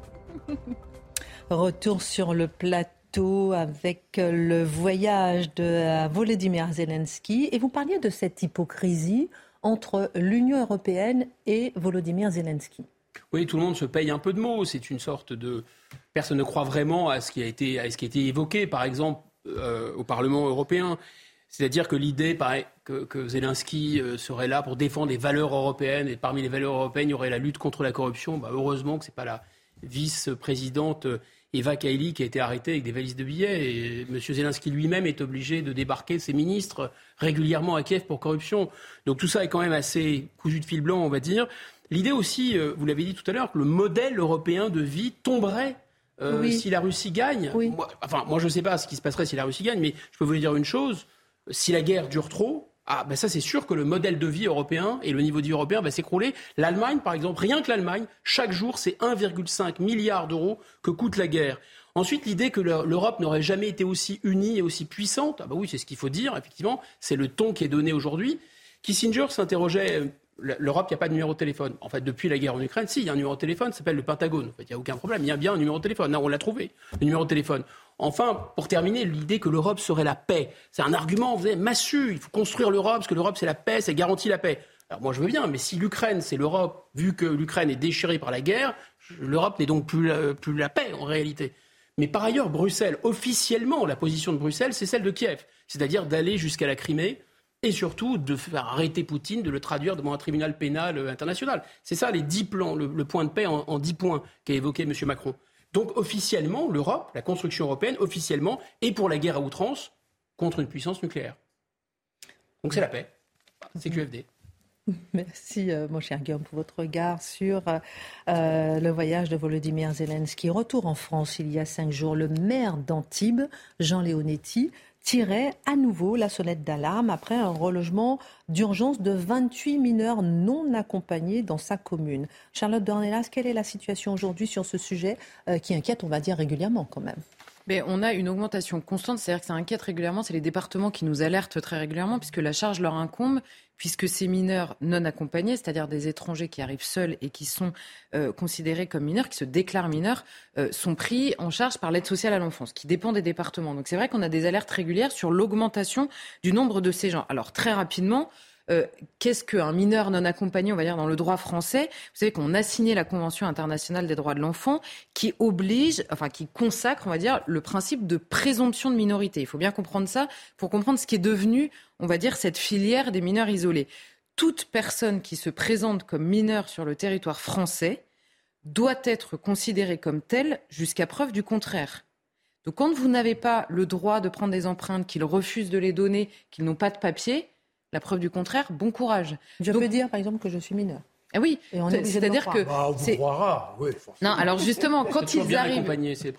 Retour sur le plateau avec le voyage de Volodymyr Zelensky. Et vous parliez de cette hypocrisie entre l'Union européenne et Volodymyr Zelensky. Oui, tout le monde se paye un peu de mots. C'est une sorte de. Personne ne croit vraiment à ce qui a été, à ce qui a été évoqué, par exemple, euh, au Parlement européen. C'est-à-dire que l'idée que, que Zelensky euh, serait là pour défendre les valeurs européennes, et parmi les valeurs européennes, il y aurait la lutte contre la corruption. Bah, heureusement que ce n'est pas la vice-présidente Eva Kaili qui a été arrêtée avec des valises de billets. Et M. Zelensky lui-même est obligé de débarquer ses ministres régulièrement à Kiev pour corruption. Donc tout ça est quand même assez cousu de fil blanc, on va dire. L'idée aussi, euh, vous l'avez dit tout à l'heure, que le modèle européen de vie tomberait euh, si la Russie gagne. Moi, enfin, moi je ne sais pas ce qui se passerait si la Russie gagne, mais je peux vous dire une chose. Si la guerre dure trop, ah, ben ça, c'est sûr que le modèle de vie européen et le niveau de vie européen va s'écrouler. L'Allemagne, par exemple, rien que l'Allemagne, chaque jour, c'est 1,5 milliard d'euros que coûte la guerre. Ensuite, l'idée que l'Europe n'aurait jamais été aussi unie et aussi puissante, ah bah oui, c'est ce qu'il faut dire, effectivement, c'est le ton qui est donné aujourd'hui. Kissinger s'interrogeait, euh, l'Europe, il n'y a pas de numéro de téléphone. En fait, depuis la guerre en Ukraine, si, il y a un numéro de téléphone, ça s'appelle le Pentagone. En fait, il n'y a aucun problème, il y a bien un numéro de téléphone. Non, on l'a trouvé, le numéro de téléphone. Enfin, pour terminer, l'idée que l'Europe serait la paix, c'est un argument, vous savez, massu. Il faut construire l'Europe parce que l'Europe c'est la paix, ça garantit la paix. Alors moi je veux bien, mais si l'Ukraine c'est l'Europe, vu que l'Ukraine est déchirée par la guerre, l'Europe n'est donc plus la, paix en réalité. Mais par ailleurs, Bruxelles, officiellement, la position de Bruxelles, c'est celle de Kiev, c'est-à-dire d'aller jusqu'à la Crimée et surtout de faire arrêter Poutine, de le traduire devant un tribunal pénal international. C'est ça les dix plans, le, point de paix en, dix points qu'a évoqué M. Macron. Donc officiellement, l'Europe, la construction européenne, officiellement, est pour la guerre à outrance contre une puissance nucléaire. Donc c'est la paix. C'est QFD. Merci, euh, mon cher Guillaume, pour votre regard sur euh, le voyage de Volodymyr Zelensky. Retour en France il y a cinq jours, le maire d'Antibes, Jean Leonetti, tirait à nouveau la sonnette d'alarme après un relogement d'urgence de 28 mineurs non accompagnés dans sa commune. Charlotte Dornelas, quelle est la situation aujourd'hui sur ce sujet euh, qui inquiète, on va dire, régulièrement quand même? Mais on a une augmentation constante, c'est-à-dire que ça inquiète régulièrement, c'est les départements qui nous alertent très régulièrement puisque la charge leur incombe puisque ces mineurs non accompagnés, c'est-à-dire des étrangers qui arrivent seuls et qui sont euh, considérés comme mineurs, qui se déclarent mineurs, euh, sont pris en charge par l'aide sociale à l'enfance, qui dépend des départements. Donc c'est vrai qu'on a des alertes régulières sur l'augmentation du nombre de ces gens. Alors très rapidement, euh, qu'est-ce qu'un mineur non accompagné, on va dire, dans le droit français? Vous savez qu'on a signé la Convention internationale des droits de l'enfant qui oblige, enfin qui consacre, on va dire, le principe de présomption de minorité. Il faut bien comprendre ça pour comprendre ce qui est devenu, on va dire, cette filière des mineurs isolés. Toute personne qui se présente comme mineur sur le territoire français doit être considérée comme telle jusqu'à preuve du contraire. Donc quand vous n'avez pas le droit de prendre des empreintes, qu'ils refusent de les donner, qu'ils n'ont pas de papier, la preuve du contraire, bon courage. Je peux dire, par exemple, que je suis mineur. Ah oui, c'est-à-dire que bah, c'est oui, non. Alors justement, quand ils arrivent,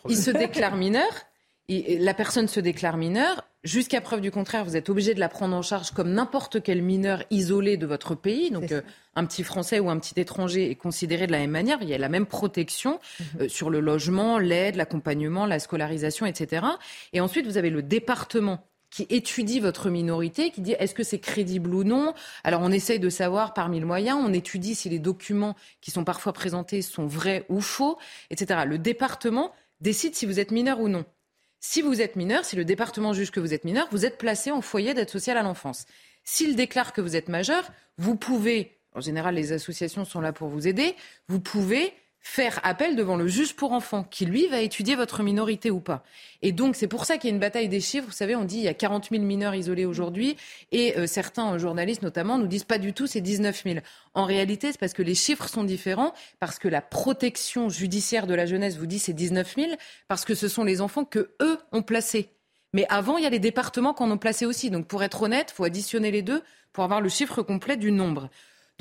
ils se déclarent mineurs. Et la personne se déclare mineure. Jusqu'à preuve du contraire, vous êtes obligé de la prendre en charge comme n'importe quel mineur isolé de votre pays. Donc, euh, un petit Français ou un petit étranger est considéré de la même manière. Il y a la même protection mhm. euh, sur le logement, l'aide, l'accompagnement, la scolarisation, etc. Et ensuite, vous avez le département qui étudie votre minorité, qui dit est-ce que c'est crédible ou non? Alors on essaye de savoir parmi le moyen, on étudie si les documents qui sont parfois présentés sont vrais ou faux, etc. Le département décide si vous êtes mineur ou non. Si vous êtes mineur, si le département juge que vous êtes mineur, vous êtes placé en foyer d'aide sociale à l'enfance. S'il déclare que vous êtes majeur, vous pouvez, en général les associations sont là pour vous aider, vous pouvez faire appel devant le juge pour enfants, qui lui va étudier votre minorité ou pas. Et donc c'est pour ça qu'il y a une bataille des chiffres. Vous savez, on dit il y a 40 000 mineurs isolés aujourd'hui, et euh, certains journalistes notamment nous disent pas du tout, c'est 19 000. En réalité, c'est parce que les chiffres sont différents, parce que la protection judiciaire de la jeunesse vous dit c'est 19 000, parce que ce sont les enfants que eux ont placés. Mais avant, il y a les départements qu'on a placés aussi. Donc pour être honnête, faut additionner les deux pour avoir le chiffre complet du nombre.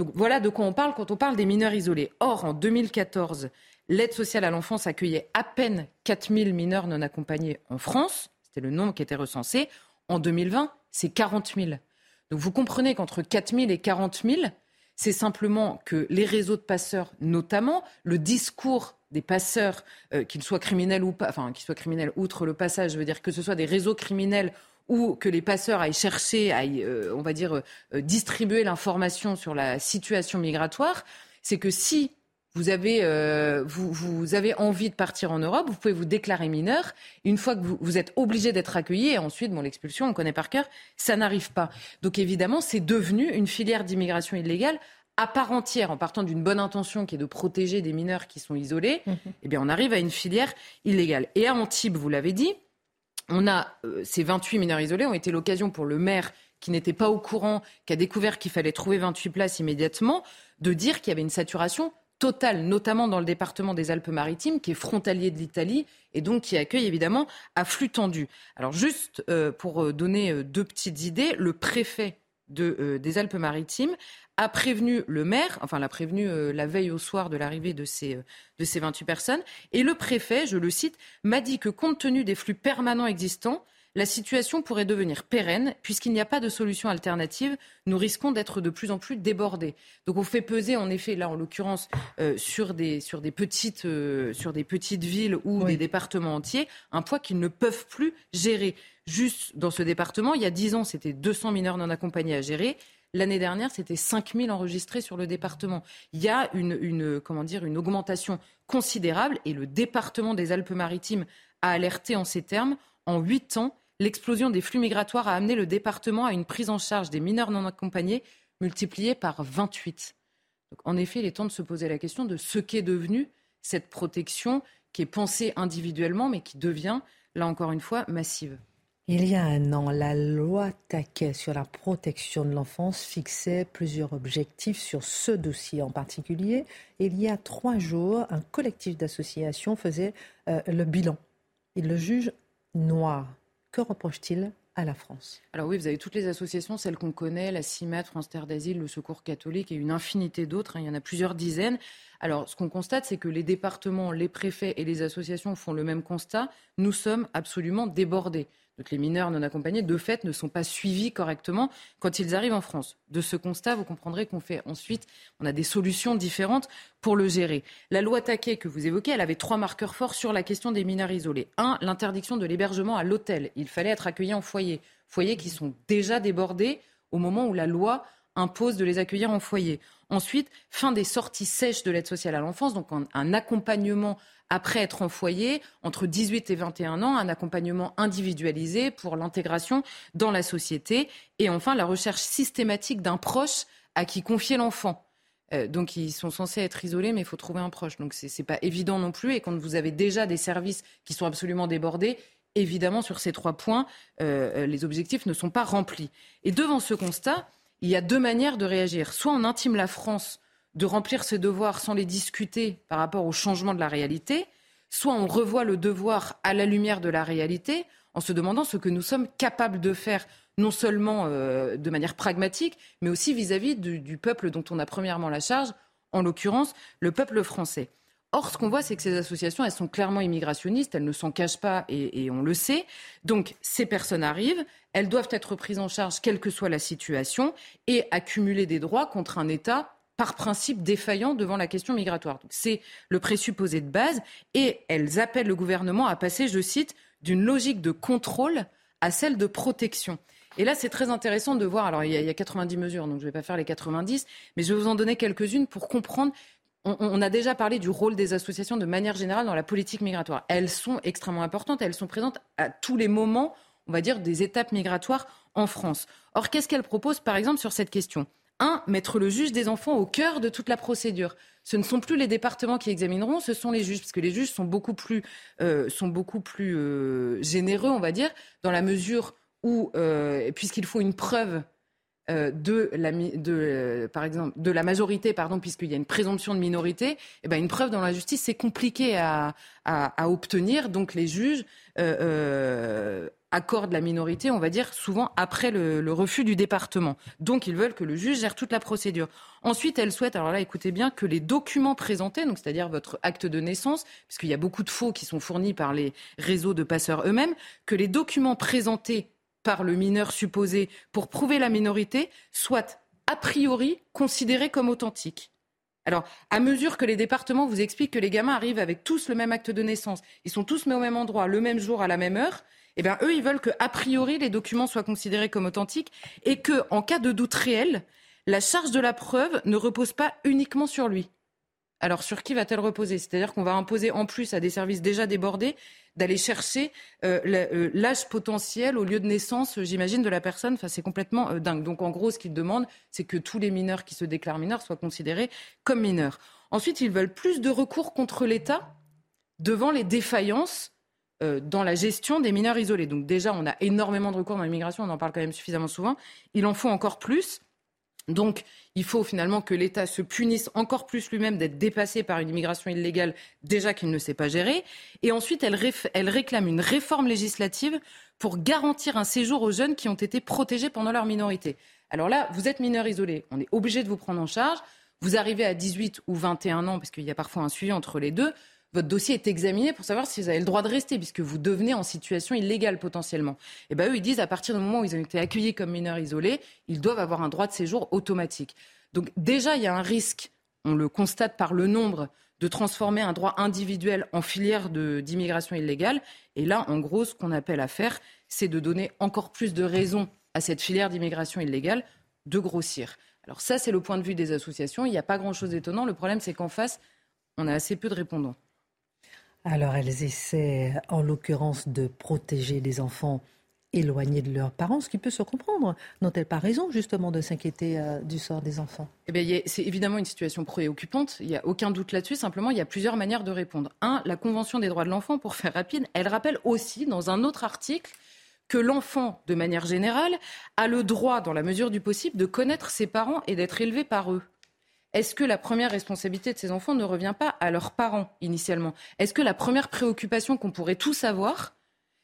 Donc voilà de quoi on parle quand on parle des mineurs isolés. Or, en 2014, l'aide sociale à l'enfance accueillait à peine 4000 mineurs non accompagnés en France. C'était le nombre qui était recensé. En 2020, c'est 40 000. Donc vous comprenez qu'entre 4 000 et 40 000, c'est simplement que les réseaux de passeurs, notamment le discours des passeurs, euh, qu'ils soient criminels ou pas, enfin qu'ils soient criminels outre le passage, je veux dire que ce soit des réseaux criminels ou que les passeurs aillent chercher, aillent, euh, on va dire, euh, distribuer l'information sur la situation migratoire, c'est que si vous avez, euh, vous, vous, avez envie de partir en Europe, vous pouvez vous déclarer mineur. Une fois que vous, vous êtes obligé d'être accueilli, et ensuite, bon, l'expulsion, on connaît par cœur, ça n'arrive pas. Donc évidemment, c'est devenu une filière d'immigration illégale à part entière, en partant d'une bonne intention qui est de protéger des mineurs qui sont isolés, mmh. eh bien, on arrive à une filière illégale. Et à Antibes, vous l'avez dit, on a euh, ces 28 mineurs isolés ont été l'occasion pour le maire qui n'était pas au courant, qui a découvert qu'il fallait trouver 28 places immédiatement, de dire qu'il y avait une saturation totale, notamment dans le département des Alpes-Maritimes, qui est frontalier de l'Italie et donc qui accueille évidemment à flux tendu. Alors juste euh, pour euh, donner deux petites idées, le préfet des Alpes-Maritimes a prévenu le maire, enfin l'a prévenu euh, la veille au soir de l'arrivée de ces, euh, de ces 28 personnes, et le préfet, je le cite, m'a dit que compte tenu des flux permanents existants, la situation pourrait devenir pérenne, puisqu'il n'y a pas de solution alternative. Nous risquons d'être de plus en plus débordés. Donc on fait peser, en effet, là en l'occurrence, euh, sur, des, sur, des petites, sur des petites villes ou des départements entiers, un poids qu'ils ne peuvent plus gérer. Juste dans ce département, il y a 10 ans, c'était 200 mineurs non accompagnés à gérer. L'année dernière, c'était 5000 enregistrés sur le département. Il y a une, comment dire, une augmentation considérable et le département des Alpes-Maritimes a alerté en ces termes. En huit ans, l'explosion des flux migratoires a amené le département à une prise en charge des mineurs non accompagnés multipliée par 28. Donc, en effet, il est temps de se poser la question de ce qu'est devenu cette protection qui est pensée individuellement mais qui devient, là encore une fois, massive. Il y a un an, la loi Taquet sur la protection de l'enfance fixait plusieurs objectifs sur ce dossier en particulier. il y a trois jours, un collectif d'associations faisait euh, le bilan. Il le juge noir. Que reproche-t-il à la France? Alors oui, vous avez toutes les associations, celles qu'on connaît, la CIMAT, France Terre d'Asile, le Secours catholique et une infinité d'autres. Hein. il y en a plusieurs dizaines. Alors ce qu'on constate, c'est que les départements, les préfets et les associations font le même constat. Nous sommes absolument débordés. Les mineurs non accompagnés, de fait, ne sont pas suivis correctement quand ils arrivent en France. De ce constat, vous comprendrez qu'on fait ensuite, on a des solutions différentes pour le gérer. La loi Taquet que vous évoquez, elle avait trois marqueurs forts sur la question des mineurs isolés. Un, l'interdiction de l'hébergement à l'hôtel. Il fallait être accueilli en foyer. Foyers qui sont déjà débordés au moment où la loi impose de les accueillir en foyer. Ensuite, fin des sorties sèches de l'aide sociale à l'enfance, donc un, accompagnement après être en foyer, entre 18 et 21 ans, un accompagnement individualisé pour l'intégration dans la société. Et enfin, la recherche systématique d'un proche à qui confier l'enfant. Euh, donc ils sont censés être isolés, mais il faut trouver un proche. Donc ce n'est pas évident non plus. Et quand vous avez déjà des services qui sont absolument débordés, évidemment sur ces trois points, euh, les objectifs ne sont pas remplis. Et devant ce constat, il y a deux manières de réagir. Soit on intime la France de remplir ses devoirs sans les discuter par rapport au changement de la réalité, soit on revoit le devoir à la lumière de la réalité en se demandant ce que nous sommes capables de faire, non seulement euh, de manière pragmatique, mais aussi vis-à-vis du, peuple dont on a premièrement la charge, en l'occurrence le peuple français. Or, ce qu'on voit, c'est que ces associations, elles sont clairement immigrationnistes, elles ne s'en cachent pas et, et, on le sait. Donc, ces personnes arrivent, elles doivent être prises en charge, quelle que soit la situation, et accumuler des droits contre un État par principe défaillant devant la question migratoire. C'est le présupposé de base, et elles appellent le gouvernement à passer, je cite, d'une logique de contrôle à celle de protection. Et là, c'est très intéressant de voir. Alors, il y, a, 90 mesures, donc je ne vais pas faire les 90, mais je vais vous en donner quelques-unes pour comprendre. On, a déjà parlé du rôle des associations de manière générale dans la politique migratoire. Elles sont extrêmement importantes, elles sont présentes à tous les moments, on va dire, des étapes migratoires en France. Or, qu'est-ce qu'elles proposent, par exemple, sur cette question? Un, mettre le juge des enfants au cœur de toute la procédure ce ne sont plus les départements qui examineront, ce sont les juges, parce que les juges sont beaucoup plus, euh, euh, généreux, on va dire, dans la mesure où, euh, puisqu'il faut une preuve de la, par exemple, de la majorité, pardon, puisqu'il y a une présomption de minorité, eh ben, une preuve dans la justice, c'est compliqué à, obtenir. Donc les juges accordent la minorité, on va dire, souvent après le, refus du département. Donc ils veulent que le juge gère toute la procédure. Ensuite, elles souhaitent, alors là, écoutez bien, que les documents présentés, donc c'est-à-dire votre acte de naissance, puisqu'il y a beaucoup de faux qui sont fournis par les réseaux de passeurs eux-mêmes, que les documents présentés par le mineur supposé pour prouver la minorité soient a priori considérés comme authentiques. Alors, à mesure que les départements vous expliquent que les gamins arrivent avec tous le même acte de naissance, ils sont tous mis au même endroit, le même jour, à la même heure, eh bien, eux, ils veulent que, a priori, les documents soient considérés comme authentiques et que, en cas de doute réel, la charge de la preuve ne repose pas uniquement sur lui. Alors, sur qui va-t-elle reposer? C'est-à-dire qu'on va imposer en plus à des services déjà débordés d'aller chercher euh, euh, l'âge potentiel au lieu de naissance, j'imagine, de la personne. Enfin, c'est complètement euh, dingue. Donc, en gros, ce qu'ils demandent, c'est que tous les mineurs qui se déclarent mineurs soient considérés comme mineurs. Ensuite, ils veulent plus de recours contre l'État devant les défaillances dans la gestion des mineurs isolés. Donc déjà, on a énormément de recours dans l'immigration, on en parle quand même suffisamment souvent. Il en faut encore plus. Donc, il faut finalement que l'État se punisse encore plus lui-même d'être dépassé par une immigration illégale déjà qu'il ne sait pas gérer. Et ensuite, elle, elle, réclame une réforme législative pour garantir un séjour aux jeunes qui ont été protégés pendant leur minorité. Alors là, vous êtes mineur isolé, on est obligé de vous prendre en charge. Vous arrivez à 18 ou 21 ans, parce qu'il y a parfois un suivi entre les deux votre dossier est examiné pour savoir si vous avez le droit de rester, puisque vous devenez en situation illégale potentiellement. Et bien eux, ils disent à partir du moment où ils ont été accueillis comme mineurs isolés, ils doivent avoir un droit de séjour automatique. Donc déjà, il y a un risque, on le constate par le nombre, de transformer un droit individuel en filière d'immigration illégale. Et là, en gros, ce qu'on appelle à faire, c'est de donner encore plus de raisons à cette filière d'immigration illégale de grossir. Alors ça, c'est le point de vue des associations. Il n'y a pas grand-chose d'étonnant. Le problème, c'est qu'en face, on a assez peu de répondants. Alors elles essaient en l'occurrence de protéger les enfants éloignés de leurs parents, ce qui peut se comprendre. N'ont-elles pas raison justement de s'inquiéter euh, du sort des enfants? Eh bien, C'est évidemment une situation préoccupante, il n'y a aucun doute là-dessus, simplement il y a plusieurs manières de répondre. Un, la Convention des droits de l'enfant, pour faire rapide, elle rappelle aussi dans un autre article que l'enfant, de manière générale, a le droit, dans la mesure du possible, de connaître ses parents et d'être élevé par eux est-ce que la première responsabilité de ces enfants ne revient pas à leurs parents initialement? Est-ce que la première préoccupation qu'on pourrait tous avoir,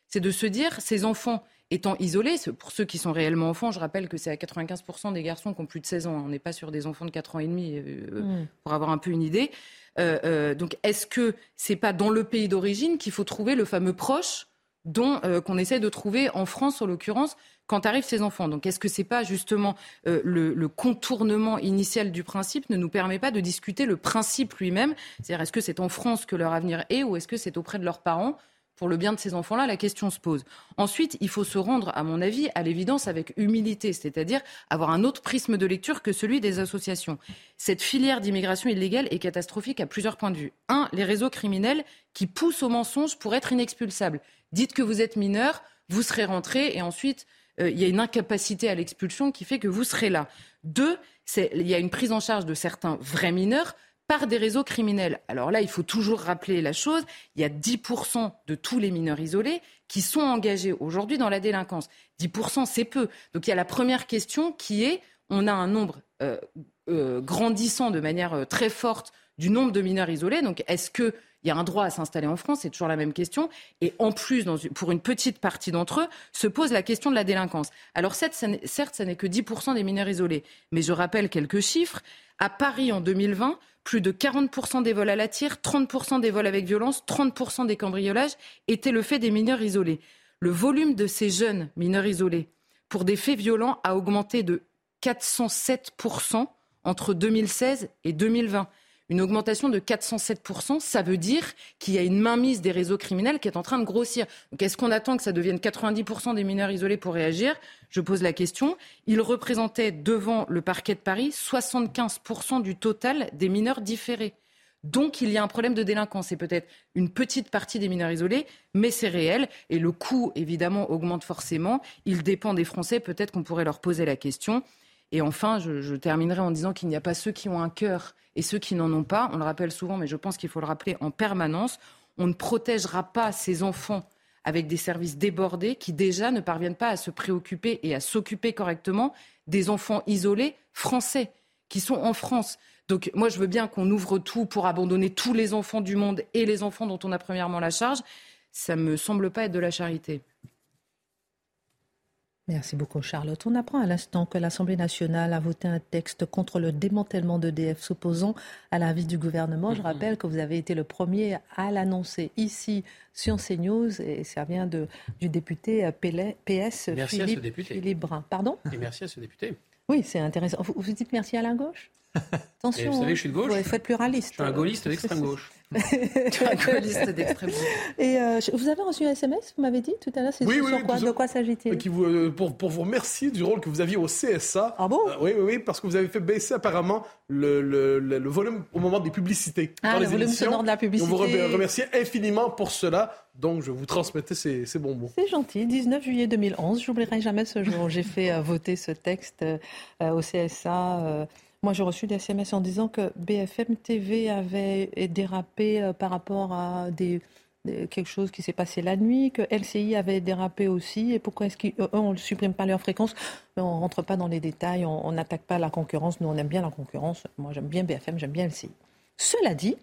c'est de se dire, ces enfants étant isolés, pour ceux qui sont réellement enfants, je rappelle que c'est à 95% des garçons qui ont plus de 16 ans, on n'est pas sur des enfants de 4 ans et demi, euh, mm. pour avoir un peu une idée. Euh, euh, donc est-ce que c'est pas dans le pays d'origine qu'il faut trouver le fameux proche dont qu'on essaie de trouver en France en l'occurrence quand arrivent ces enfants. Donc est-ce que c'est pas justement euh, le, contournement initial du principe ne nous permet pas de discuter le principe lui-même? C'est-à-dire est-ce que c'est en France que leur avenir est ou est-ce que c'est auprès de leurs parents pour le bien de ces enfants-là, la question se pose. Ensuite, il faut se rendre, à mon avis, à l'évidence avec humilité, c'est-à-dire avoir un autre prisme de lecture que celui des associations. Cette filière d'immigration illégale est catastrophique à plusieurs points de vue. Un, les réseaux criminels qui poussent au mensonge pour être inexpulsables. Dites que vous êtes mineur, vous serez rentré, et ensuite, euh, il y a une incapacité à l'expulsion qui fait que vous serez là. Deux, il y a une prise en charge de certains vrais mineurs par des réseaux criminels. Alors là, il faut toujours rappeler la chose, il y a 10% de tous les mineurs isolés qui sont engagés aujourd'hui dans la délinquance. 10%, c'est peu. Donc il y a la première question qui est, on a un nombre euh, euh, grandissant de manière très forte du nombre de mineurs isolés. Donc est-ce qu'il y a un droit à s'installer en France C'est toujours la même question. Et en plus, pour une petite partie d'entre eux, se pose la question de la délinquance. Alors certes, ce n'est que 10% des mineurs isolés. Mais je rappelle quelques chiffres. À Paris, en 2020, plus de 40% des vols à la tire, 30% des vols avec violence, 30% des cambriolages étaient le fait des mineurs isolés. Le volume de ces jeunes mineurs isolés pour des faits violents a augmenté de 407% entre 2016 et 2020 une augmentation de 407%, ça veut dire qu'il y a une mainmise des réseaux criminels qui est en train de grossir. Donc est-ce qu'on attend que ça devienne 90% des mineurs isolés pour réagir? Je pose la question. Ils représentaient devant le parquet de Paris 75% du total des mineurs différés. Donc il y a un problème de délinquance. C'est peut-être une petite partie des mineurs isolés, mais c'est réel. Et le coût, évidemment, augmente forcément. Il dépend des Français. Peut-être qu'on pourrait leur poser la question. Et enfin, je, terminerai en disant qu'il n'y a pas ceux qui ont un cœur et ceux qui n'en ont pas. On le rappelle souvent, mais je pense qu'il faut le rappeler en permanence. On ne protégera pas ces enfants avec des services débordés qui déjà ne parviennent pas à se préoccuper et à s'occuper correctement des enfants isolés français qui sont en France. Donc moi, je veux bien qu'on ouvre tout pour abandonner tous les enfants du monde et les enfants dont on a premièrement la charge. Ça ne me semble pas être de la charité. Merci beaucoup, Charlotte. On apprend à l'instant que l'Assemblée nationale a voté un texte contre le démantèlement d'EDF s'opposant à l'avis du gouvernement. Je mm-hmm. rappelle que vous avez été le premier à l'annoncer ici sur CNews et ça vient de, du député PS Philippe, Philippe Brun. Pardon? Et merci à ce député. Oui, c'est intéressant. Vous, vous dites merci à la gauche? Attention. vous savez, je suis de gauche. Il faut être pluraliste. Je suis un gaulliste d'extrême gauche. un gaulliste d'extrême gauche. Et euh, vous avez reçu un SMS, vous m'avez dit tout à l'heure. C'est oui, sur quoi, de quoi s'agit-il euh, pour, pour, vous remercier du rôle que vous aviez au CSA. Ah bon euh, Oui, oui, oui, parce que vous avez fait baisser apparemment le, le, le, volume au moment des publicités. Ah, dans le les volume émissions. sonore de la publicité. On vous remercie infiniment pour cela. Donc, je vous transmettais ces, ces bons mots. C'est gentil. 19 juillet 2011, j'oublierai jamais ce jour. J'ai fait voter ce texte au CSA moi, j'ai reçu des SMS en disant que BFM TV avait dérapé euh, par rapport à quelque chose qui s'est passé la nuit, que LCI avait dérapé aussi, et pourquoi est-ce qu'on ne supprime pas leur fréquence On ne rentre pas dans les détails, on n'attaque pas la concurrence, nous on aime bien la concurrence, moi j'aime bien BFM, j'aime bien LCI. Cela dit,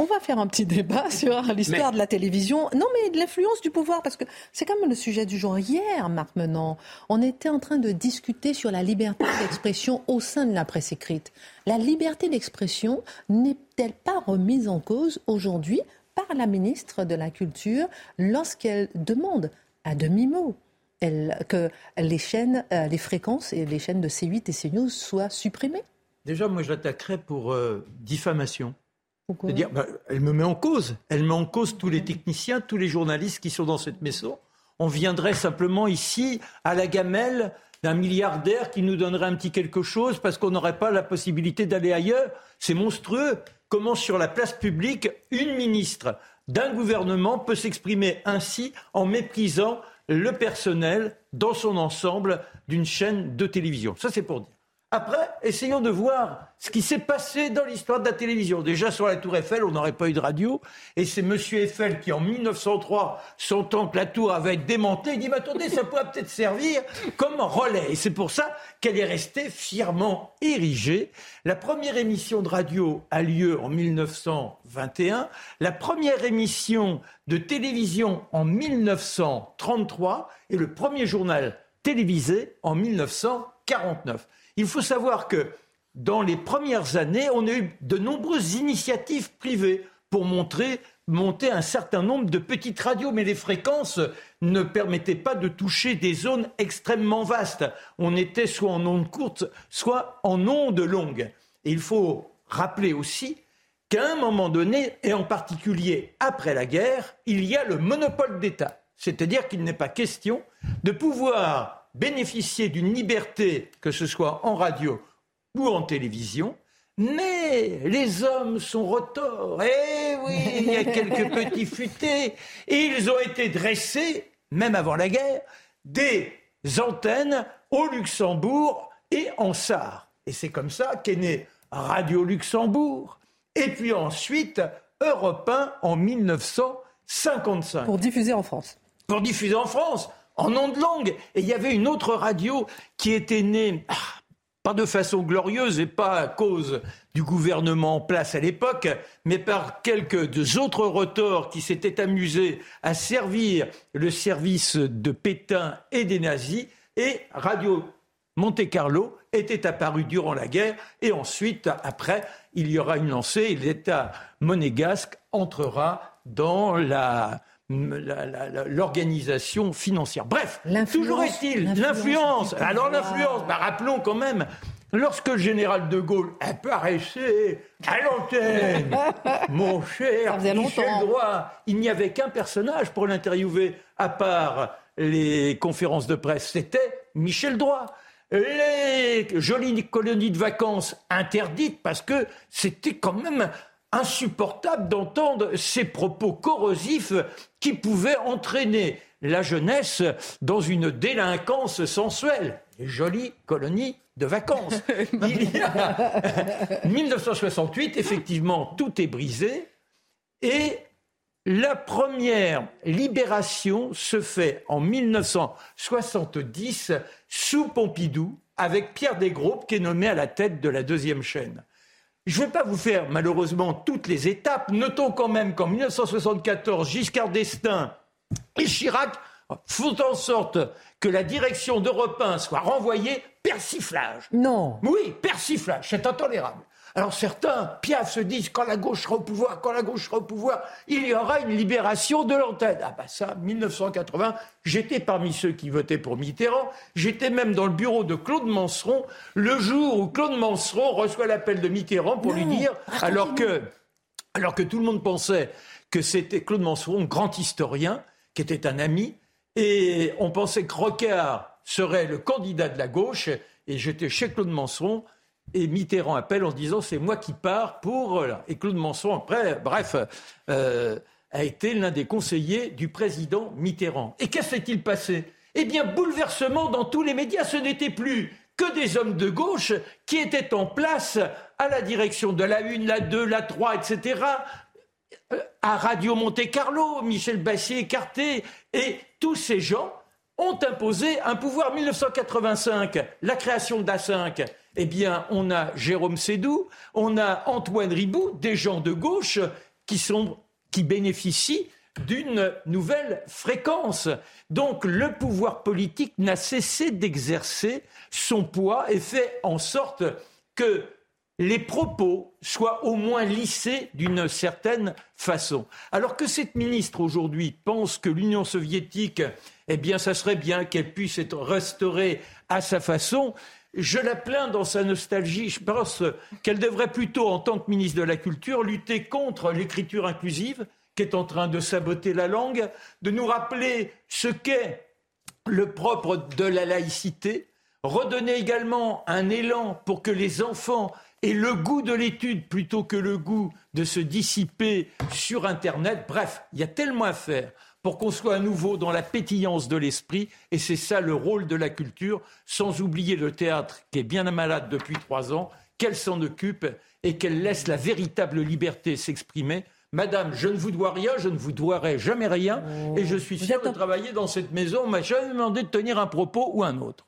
on va faire un petit débat sur l'histoire de la télévision. Non, mais de l'influence du pouvoir, parce que c'est quand même le sujet du jour. Hier, Marc Menon, on était en train de discuter sur la liberté d'expression au sein de la presse écrite. La liberté d'expression n'est-elle pas remise en cause aujourd'hui par la ministre de la Culture lorsqu'elle demande à demi-mot que les chaînes, euh, les fréquences et les chaînes de C8 et CNews soient supprimées? Déjà, moi, je l'attaquerais pour euh, diffamation. C'est-à-dire, bah, elle me met en cause. Elle met en cause tous les techniciens, tous les journalistes qui sont dans cette maison. On viendrait simplement ici à la gamelle d'un milliardaire qui nous donnerait un petit quelque chose parce qu'on n'aurait pas la possibilité d'aller ailleurs. C'est monstrueux. Comment sur la place publique, une ministre d'un gouvernement peut s'exprimer ainsi en méprisant le personnel dans son ensemble d'une chaîne de télévision? Ça, c'est pour dire. Après, essayons de voir ce qui s'est passé dans l'histoire de la télévision. Déjà, sur la Tour Eiffel, on n'aurait pas eu de radio. Et c'est M. Eiffel qui, en 1903, sentant que la tour avait été démontée, il dit, mais attendez, ça pourrait peut-être servir comme relais. Et c'est pour ça qu'elle est restée fièrement érigée. La première émission de radio a lieu en 1921. La première émission de télévision en 1933. Et le premier journal télévisé en 1949. Il faut savoir que dans les premières années, on a eu de nombreuses initiatives privées pour monter un certain nombre de petites radios, mais les fréquences ne permettaient pas de toucher des zones extrêmement vastes. On était soit en ondes courtes, soit en ondes longues. Et il faut rappeler aussi qu'à un moment donné, et en particulier après la guerre, il y a le monopole d'État. C'est-à-dire qu'il n'est pas question de pouvoir bénéficier d'une liberté, que ce soit en radio ou en télévision, mais les hommes sont retors. Eh oui, il y a quelques petits futés. Et ils ont été dressés, même avant la guerre, des antennes au Luxembourg et en Sarre. Et c'est comme ça qu'est né Radio Luxembourg. Et puis ensuite, Europe 1 en 1955. Pour diffuser en France. Pour diffuser en France, en ondes longues. Et il y avait une autre radio qui était née, ah, pas de façon glorieuse et pas à cause du gouvernement en place à l'époque, mais par quelques autres retors qui s'étaient amusés à servir le service de Pétain et des nazis. Et Radio Monte Carlo était apparu durant la guerre et ensuite, après, il y aura une lancée et l'État monégasque entrera dans la, l'organisation financière. Bref, toujours est-il, l'influence. Alors l'influence, bah, rappelons quand même, lorsque le général de Gaulle apparaissait à l'antenne, mon cher Michel Droit, il n'y avait qu'un personnage pour l'interviewer, à part les conférences de presse, c'était Michel Droit les jolies colonies de vacances interdites parce que c'était quand même insupportable d'entendre ces propos corrosifs qui pouvaient entraîner la jeunesse dans une délinquance sensuelle. Les jolies colonies de vacances. Il y a 1968, effectivement, tout est brisé et la première libération se fait en 1970 sous Pompidou avec Pierre Desgroupes qui est nommé à la tête de la deuxième chaîne. Je ne vais pas vous faire malheureusement toutes les étapes. Notons quand même qu'en 1974, Giscard d'Estaing et Chirac font en sorte que la direction d'Europe 1 soit renvoyée persiflage. Non. Oui, persiflage, c'est intolérable. Alors certains, piaf, se disent quand la gauche sera au pouvoir, quand la gauche sera au pouvoir, il y aura une libération de l'antenne. Ah bah ça, 1980, j'étais parmi ceux qui votaient pour Mitterrand. J'étais même dans le bureau de Claude Manseron le jour où Claude Manseron reçoit l'appel de Mitterrand pour lui dire, alors que, alors que tout le monde pensait que c'était Claude Manseron, grand historien, qui était un ami, et on pensait que Rocard serait le candidat de la gauche, et j'étais chez Claude Manseron et Mitterrand appelle en disant c'est moi qui pars pour. Et Claude Manson, après, bref, euh, a été l'un des conseillers du président Mitterrand. Et qu'est-ce s'est-il passé Eh bien, bouleversement dans tous les médias. Ce n'était plus que des hommes de gauche qui étaient en place à la direction de la 1, la 2, la 3, etc. Euh, à Radio Monte Carlo, Michel Bassier écarté, et tous ces gens ont imposé un pouvoir 1985, la création d'A5 eh bien, on a Jérôme Sédou, on a Antoine Ribou, des gens de gauche qui bénéficient d'une nouvelle fréquence. Donc le pouvoir politique n'a cessé d'exercer son poids et fait en sorte que les propos soient au moins lissés d'une certaine façon. Alors que cette ministre aujourd'hui pense que l'Union soviétique, eh bien, ça serait bien qu'elle puisse être restaurée à sa façon, je la plains dans sa nostalgie. Je pense qu'elle devrait plutôt, en tant que ministre de la Culture, lutter contre l'écriture inclusive qui est en train de saboter la langue, de nous rappeler ce qu'est le propre de la laïcité, redonner également un élan pour que les enfants aient le goût de l'étude plutôt que le goût de se dissiper sur Internet. Bref, il y a tellement à faire pour qu'on soit à nouveau dans la pétillance de l'esprit. Et c'est ça le rôle de la culture, sans oublier le théâtre qui est bien malade depuis trois ans, qu'elle s'en occupe et qu'elle laisse la véritable liberté s'exprimer. Madame, je ne vous dois rien, je ne vous doirai jamais rien, oh. et je suis fier de travailler dans cette maison. On m'a jamais demandé de tenir un propos ou un autre.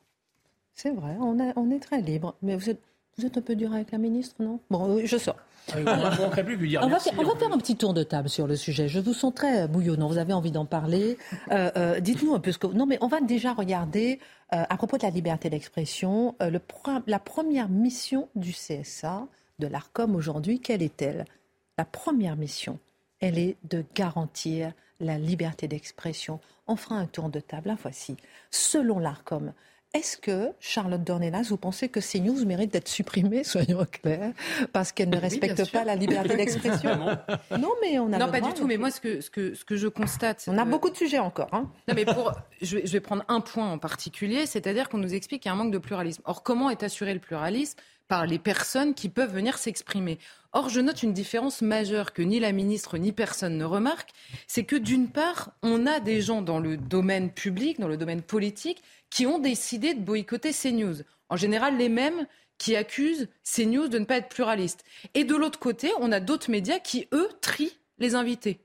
C'est vrai, on, on, est très libre. Mais vous êtes, vous êtes un peu dur avec la ministre, non? Bon, je sors. Ah on, va, faire, un petit tour de table sur le sujet. Je vous sens très bouillonnant. Vous avez envie d'en parler. Euh, euh, dites-nous un peu ce que. Non, mais on va déjà regarder euh, à propos de la liberté d'expression. la première mission du CSA, de l'ARCOM aujourd'hui, quelle est-elle? La première mission, elle est de garantir la liberté d'expression. On fera un tour de table. La voici. Selon l'ARCOM, est-ce que, Charlotte Dornelas, vous pensez que CNews mérite d'être supprimée, soyons clairs, parce qu'elle ne respecte pas la liberté d'expression? Non, mais on a Non, pas du tout. Mais moi, ce que, ce que, ce que je constate. On a beaucoup de sujets encore. Hein. Non, mais pour, je, vais, je vais prendre un point en particulier, c'est-à-dire qu'on nous explique qu'il y a un manque de pluralisme. Or, comment est assuré le pluralisme? Par les personnes qui peuvent venir s'exprimer. Or, je note une différence majeure que ni la ministre ni personne ne remarque, c'est que d'une part, on a des gens dans le domaine public, dans le domaine politique, qui ont décidé de boycotter CNews. En général, les mêmes qui accusent CNews de ne pas être pluraliste. Et de l'autre côté, on a d'autres médias qui, eux, trient les invités.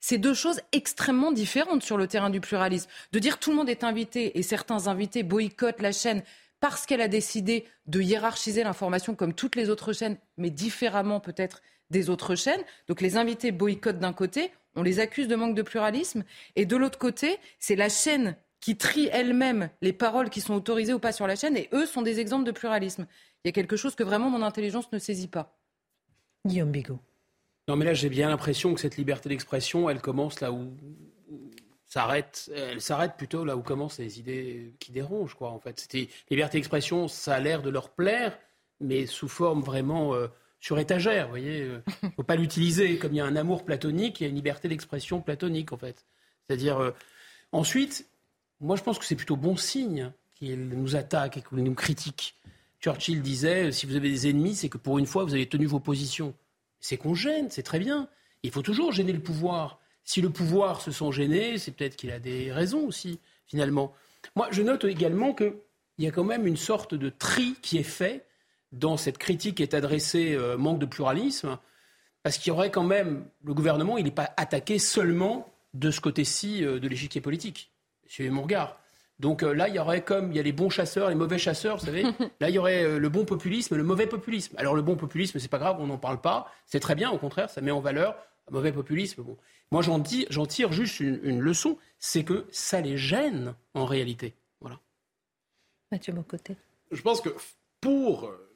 C'est deux choses extrêmement différentes sur le terrain du pluralisme. De dire tout le monde est invité et certains invités boycottent la chaîne parce qu'elle a décidé de hiérarchiser l'information comme toutes les autres chaînes, mais différemment peut-être des autres chaînes. Donc les invités boycottent d'un côté, on les accuse de manque de pluralisme, et de l'autre côté, c'est la chaîne qui trie elle-même les paroles qui sont autorisées ou pas sur la chaîne, et eux sont des exemples de pluralisme. Il y a quelque chose que vraiment mon intelligence ne saisit pas. Guillaume Bigot. Non, mais là, j'ai bien l'impression que cette liberté d'expression, elle commence là où s'arrête, elle s'arrête plutôt là où commencent les idées qui dérangent, quoi, en fait. C'était liberté d'expression, ça a l'air de leur plaire, mais sous forme vraiment euh, sur étagère, vous voyez. Euh, faut pas l'utiliser comme il y a un amour platonique, il y a une liberté d'expression platonique, en fait. C'est-à-dire, euh, ensuite, moi, je pense que c'est plutôt bon signe qu'ils nous attaquent et qu'ils nous critiquent. Churchill disait, si vous avez des ennemis, c'est que pour une fois, vous avez tenu vos positions. C'est qu'on gêne, c'est très bien. Il faut toujours gêner le pouvoir. Si le pouvoir se sent gêné, c'est peut-être qu'il a des raisons aussi, finalement. Moi, je note également qu'il y a quand même une sorte de tri qui est fait dans cette critique qui est adressée euh, manque de pluralisme, parce qu'il y aurait quand même, le gouvernement, il n'est pas attaqué seulement de ce côté-ci euh, de l'échiquier politique. Suivez mon regard. Donc euh, là, il y aurait comme il y a les bons chasseurs, les mauvais chasseurs, vous savez. Là, il y aurait le bon populisme, le mauvais populisme. Alors le bon populisme, c'est pas grave, on n'en parle pas. C'est très bien, au contraire, ça met en valeur un mauvais populisme. Bon. Moi, j'en, tire juste une, leçon, c'est que ça les gêne en réalité. Voilà. Mathieu côté. Je pense que pour, euh,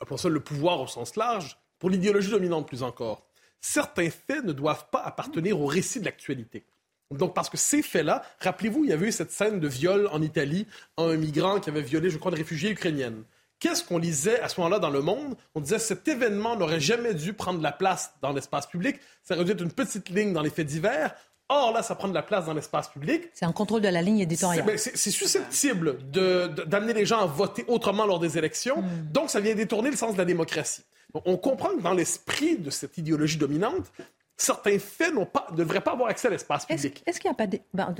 appelons ça le pouvoir au sens large, pour l'idéologie dominante plus encore, certains faits ne doivent pas appartenir au récit de l'actualité. Donc, parce que ces faits-là, rappelez-vous, il y avait eu cette scène de viol en Italie, un migrant qui avait violé, je crois, une réfugiée ukrainienne. Qu'est-ce qu'on lisait à ce moment-là dans le monde? On disait cet événement n'aurait jamais dû prendre la place dans l'espace public. Ça aurait dû être une petite ligne dans les faits divers. Or, là, ça prend de la place dans l'espace public. C'est un contrôle de la ligne éditoriale. C'est susceptible d'amener les gens à voter autrement lors des élections. Hmm. Donc, ça vient détourner le sens de la démocratie. on comprend que dans l'esprit de cette idéologie dominante, certains faits pas, ne devraient pas avoir accès à l'espace public. Est-ce qu'il n'y a pas des... Ben,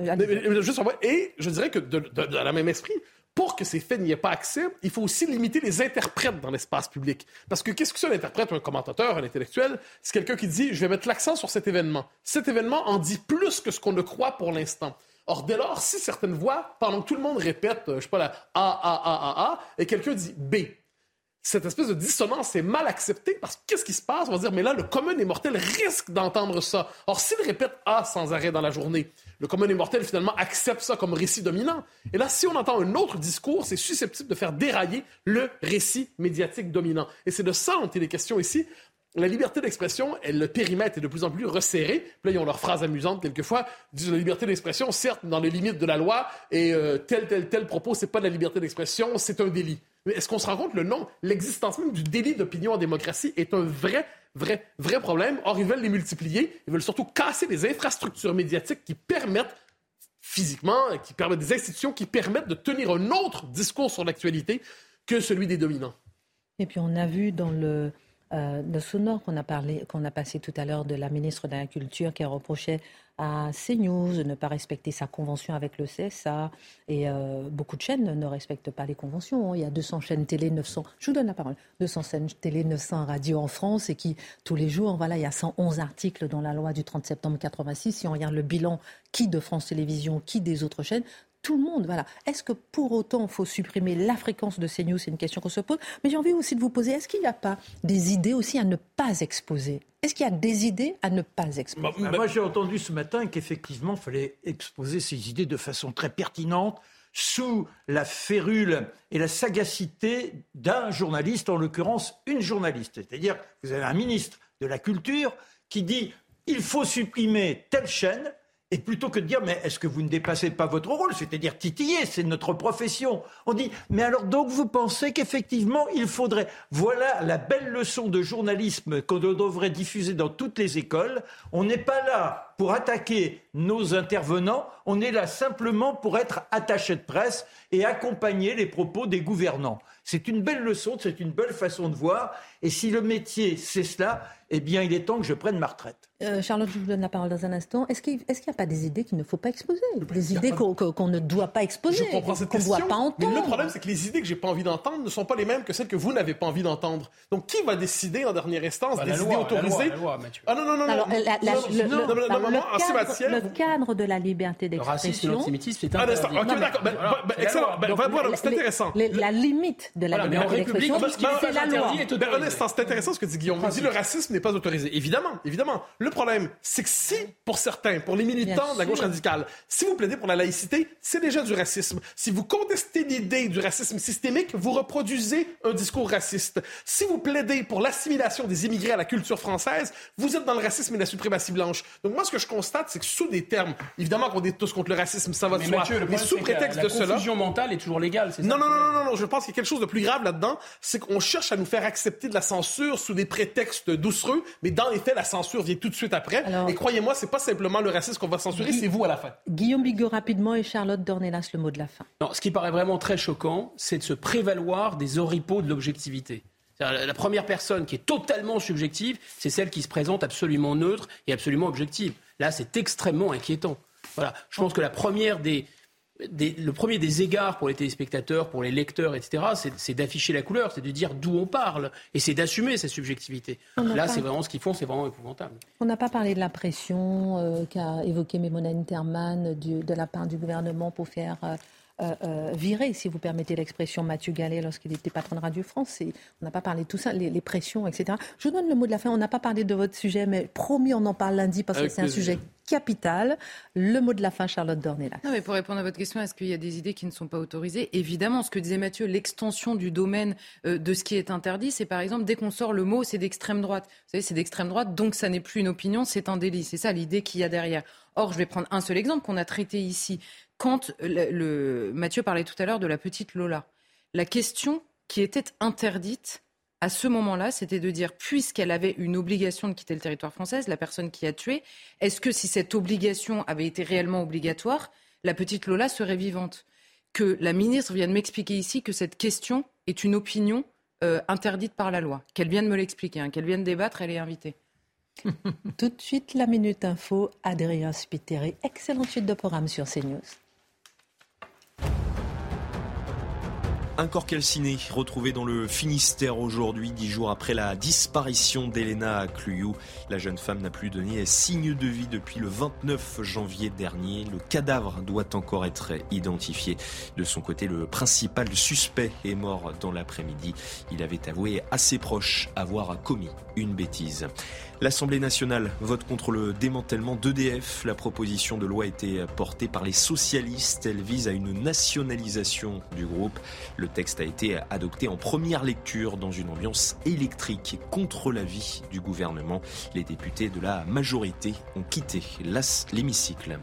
et je dirais que de, de, la même esprit, pour que ces faits n'y aient pas accès, il faut aussi limiter les interprètes dans l'espace public. Parce que qu'est-ce que c'est un interprète, un commentateur, un intellectuel? C'est quelqu'un qui dit, je vais mettre l'accent sur cet événement. Cet événement en dit plus que ce qu'on ne croit pour l'instant. Or, dès lors, si certaines voix, pendant que tout le monde répète, euh, je sais pas, la A, A, A, A, A, et quelqu'un dit B, cette espèce de dissonance est mal acceptée parce que qu'est-ce qui se passe? On va dire, mais là, le commun des mortels risque d'entendre ça. Or, s'il répète A sans arrêt dans la journée, le commun des mortels, finalement, accepte ça comme récit dominant. Et là, si on entend un autre discours, c'est susceptible de faire dérailler le récit médiatique dominant. Et c'est de ça dont il est question ici. La liberté d'expression, le périmètre est de plus en plus resserré. Puis là, ils ont leur phrase amusante quelquefois. Ils disent la liberté d'expression, certes, dans les limites de la loi, et euh, tel, tel, tel propos, c'est pas de la liberté d'expression, c'est un délit. Est-ce qu'on se rend compte le nom, l'existence même du délit d'opinion en démocratie est un vrai, vrai, vrai problème? Or, ils veulent les multiplier. Ils veulent surtout casser les infrastructures médiatiques qui permettent physiquement, qui permettent des institutions qui permettent de tenir un autre discours sur l'actualité que celui des dominants. Et puis on a vu dans le, euh, le sonore qu'on a parlé, qu'on a passé tout à l'heure de la ministre de la Culture qui reprochait à CNews de ne pas respecter sa convention avec le CSA. Et euh, beaucoup de chaînes ne respectent pas les conventions. Il y a 200 chaînes télé, 900, je vous donne la parole, 200 chaînes télé, 900 radios en France et qui, tous les jours, voilà, il y a 111 articles dans la loi du 30 septembre 86. Si on regarde le bilan, qui de France Télévisions, qui des autres chaînes, tout le monde. Voilà. Est-ce que pour autant il faut supprimer la fréquence de CNews? C'est une question qu'on se pose. Mais j'ai envie aussi de vous poser est-ce qu'il n'y a pas des idées aussi à ne pas exposer? Est-ce qu'il y a des idées à ne pas exposer? Bah, Moi, j'ai entendu ce matin qu'effectivement, il fallait exposer ces idées de façon très pertinente sous la férule et la sagacité d'un journaliste, en l'occurrence une journaliste. C'est-à-dire, vous avez un ministre de la Culture qui dit il faut supprimer telle chaîne Et plutôt que de dire, mais est-ce que vous ne dépassez pas votre rôle C'est-à-dire titiller, c'est notre profession. On dit, mais alors donc vous pensez qu'effectivement il faudrait. Voilà la belle leçon de journalisme qu'on devrait diffuser dans toutes les écoles. On n'est pas là pour attaquer nos intervenants, on est là simplement pour être attaché de presse et accompagner les propos des gouvernants. C'est une belle leçon, c'est une belle façon de voir. Et si le métier, c'est cela, eh bien, il est temps que je prenne ma retraite. Euh, Charlotte, je vous donne la parole dans un instant. Est-ce qu'il n'y a pas des idées qu'il ne faut pas exposer Des idées qu'on ne doit pas exposer, qu'on ne doit pas entendre Mais le problème, c'est que les idées que j'ai pas envie d'entendre ne sont pas les mêmes que celles que vous n'avez pas envie d'entendre. Donc, qui va décider en dernière instance bah, des idées autorisées Ah non, non, non, non. Le cadre de la liberté d'expression... Le racisme c'est interdit. Ok, d'accord. Excellent. C'est intéressant. La limite de la liberté d'expression, c'est la loi. Un instant, c'est intéressant ce que dit Guillaume. Il dit le racisme n'est pas autorisé. Évidemment, évidemment. Le problème, c'est que si, pour certains, pour les militants de la gauche radicale, si vous plaidez pour la laïcité, c'est déjà du racisme. Si vous contestez l'idée du racisme systémique, vous reproduisez un discours raciste. Si vous plaidez pour l'assimilation des immigrés à la culture française, vous êtes dans le racisme et la suprématie blanche. Donc moi, ce que je constate, c'est que sous des termes, évidemment qu'on est tous contre le racisme, ça va de soi, mais sous prétexte de cela... Est toujours légale, c'est ça? Non, non, non, non, non, je pense qu'il y a quelque chose de plus grave là-dedans, c'est qu'on cherche à nous faire accepter de la censure sous des prétextes doucereux, mais dans les faits, la censure vient tout de suite après. Et croyez-moi, c'est pas simplement le racisme qu'on va censurer, c'est vous à la fin. Guillaume Bigot rapidement et Charlotte Dornelas le mot de la fin. Non, ce qui paraît vraiment très choquant, c'est de se prévaloir des oripeaux de l'objectivité. La première personne qui est totalement subjective, c'est celle qui se présente absolument neutre et absolument objective. Là, c'est extrêmement inquiétant. Voilà. Je pense que la première des, le premier des égards pour les téléspectateurs, pour les lecteurs, etc., c'est d'afficher la couleur, c'est de dire d'où on parle, et c'est d'assumer sa subjectivité. Là, c'est vraiment ce qu'ils font, c'est vraiment épouvantable. On n'a pas parlé de la pression euh, qu'a évoqué Mémona Interman de la part du gouvernement pour faire euh, euh, euh, viré, si vous permettez l'expression, Mathieu Gallet lorsqu'il était patron de Radio France. on n'a pas parlé de tout ça, les, pressions, etc. Je vous donne le mot de la fin. On n'a pas parlé de votre sujet, mais promis, on en parle lundi parce que c'est un sujet capital. Le mot de la fin, Charlotte Dornelas. Non, mais pour répondre à votre question, est-ce qu'il y a des idées qui ne sont pas autorisées? Évidemment, ce que disait Mathieu, l'extension du domaine euh, de ce qui est interdit, c'est par exemple, dès qu'on sort le mot, c'est d'extrême droite. Vous savez, c'est d'extrême droite, donc ça n'est plus une opinion, c'est un délit. C'est ça l'idée qu'il y a derrière. Or, je vais prendre un seul exemple qu'on a traité ici quand le, Mathieu parlait tout à l'heure de la petite Lola, la question qui était interdite à ce moment-là, c'était de dire, puisqu'elle avait une obligation de quitter le territoire français, la personne qui a tué, est-ce que si cette obligation avait été réellement obligatoire, la petite Lola serait vivante? Que la ministre vienne m'expliquer ici que cette question est une opinion euh, interdite par la loi. Qu'elle vienne me l'expliquer, hein, qu'elle vienne débattre, elle est invitée. Tout de suite, la Minute Info, Adrien Spiteri. Excellente suite de programme sur CNews. Un corps calciné retrouvé dans le Finistère aujourd'hui, dix jours après la disparition d'Elena Cluyou. La jeune femme n'a plus donné signe de vie depuis le 29 janvier dernier. Le cadavre doit encore être identifié. De son côté, le principal suspect est mort dans l'après-midi. Il avait avoué à ses proches avoir commis une bêtise. L'Assemblée nationale vote contre le démantèlement d'EDF. La proposition de loi a été portée par les socialistes. Elle vise à une nationalisation du groupe. Le texte a été adopté en première lecture dans une ambiance électrique contre l'avis du gouvernement. Les députés de la majorité ont quitté l'hémicycle.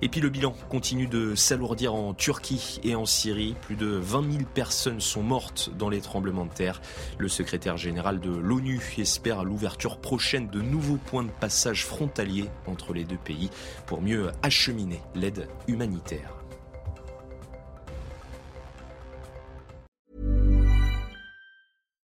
Et puis le bilan continue de s'alourdir en Turquie et en Syrie. Plus de 20 000 personnes sont mortes dans les tremblements de terre. Le secrétaire général de l'ONU espère l'ouverture prochaine de nouveaux points de passage frontaliers entre les deux pays pour mieux acheminer l'aide humanitaire.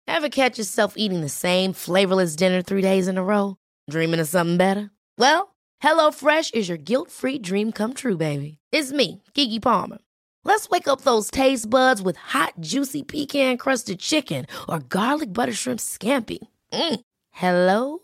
Ever catch yourself eating the same flavorless dinner three days in a row? Dreaming of something better? Well, HelloFresh is your guilt-free dream come true, baby. It's me, Kiki Palmer. Let's wake up those taste buds with hot, juicy pecan-crusted chicken or garlic butter shrimp scampi. Mm. Hello?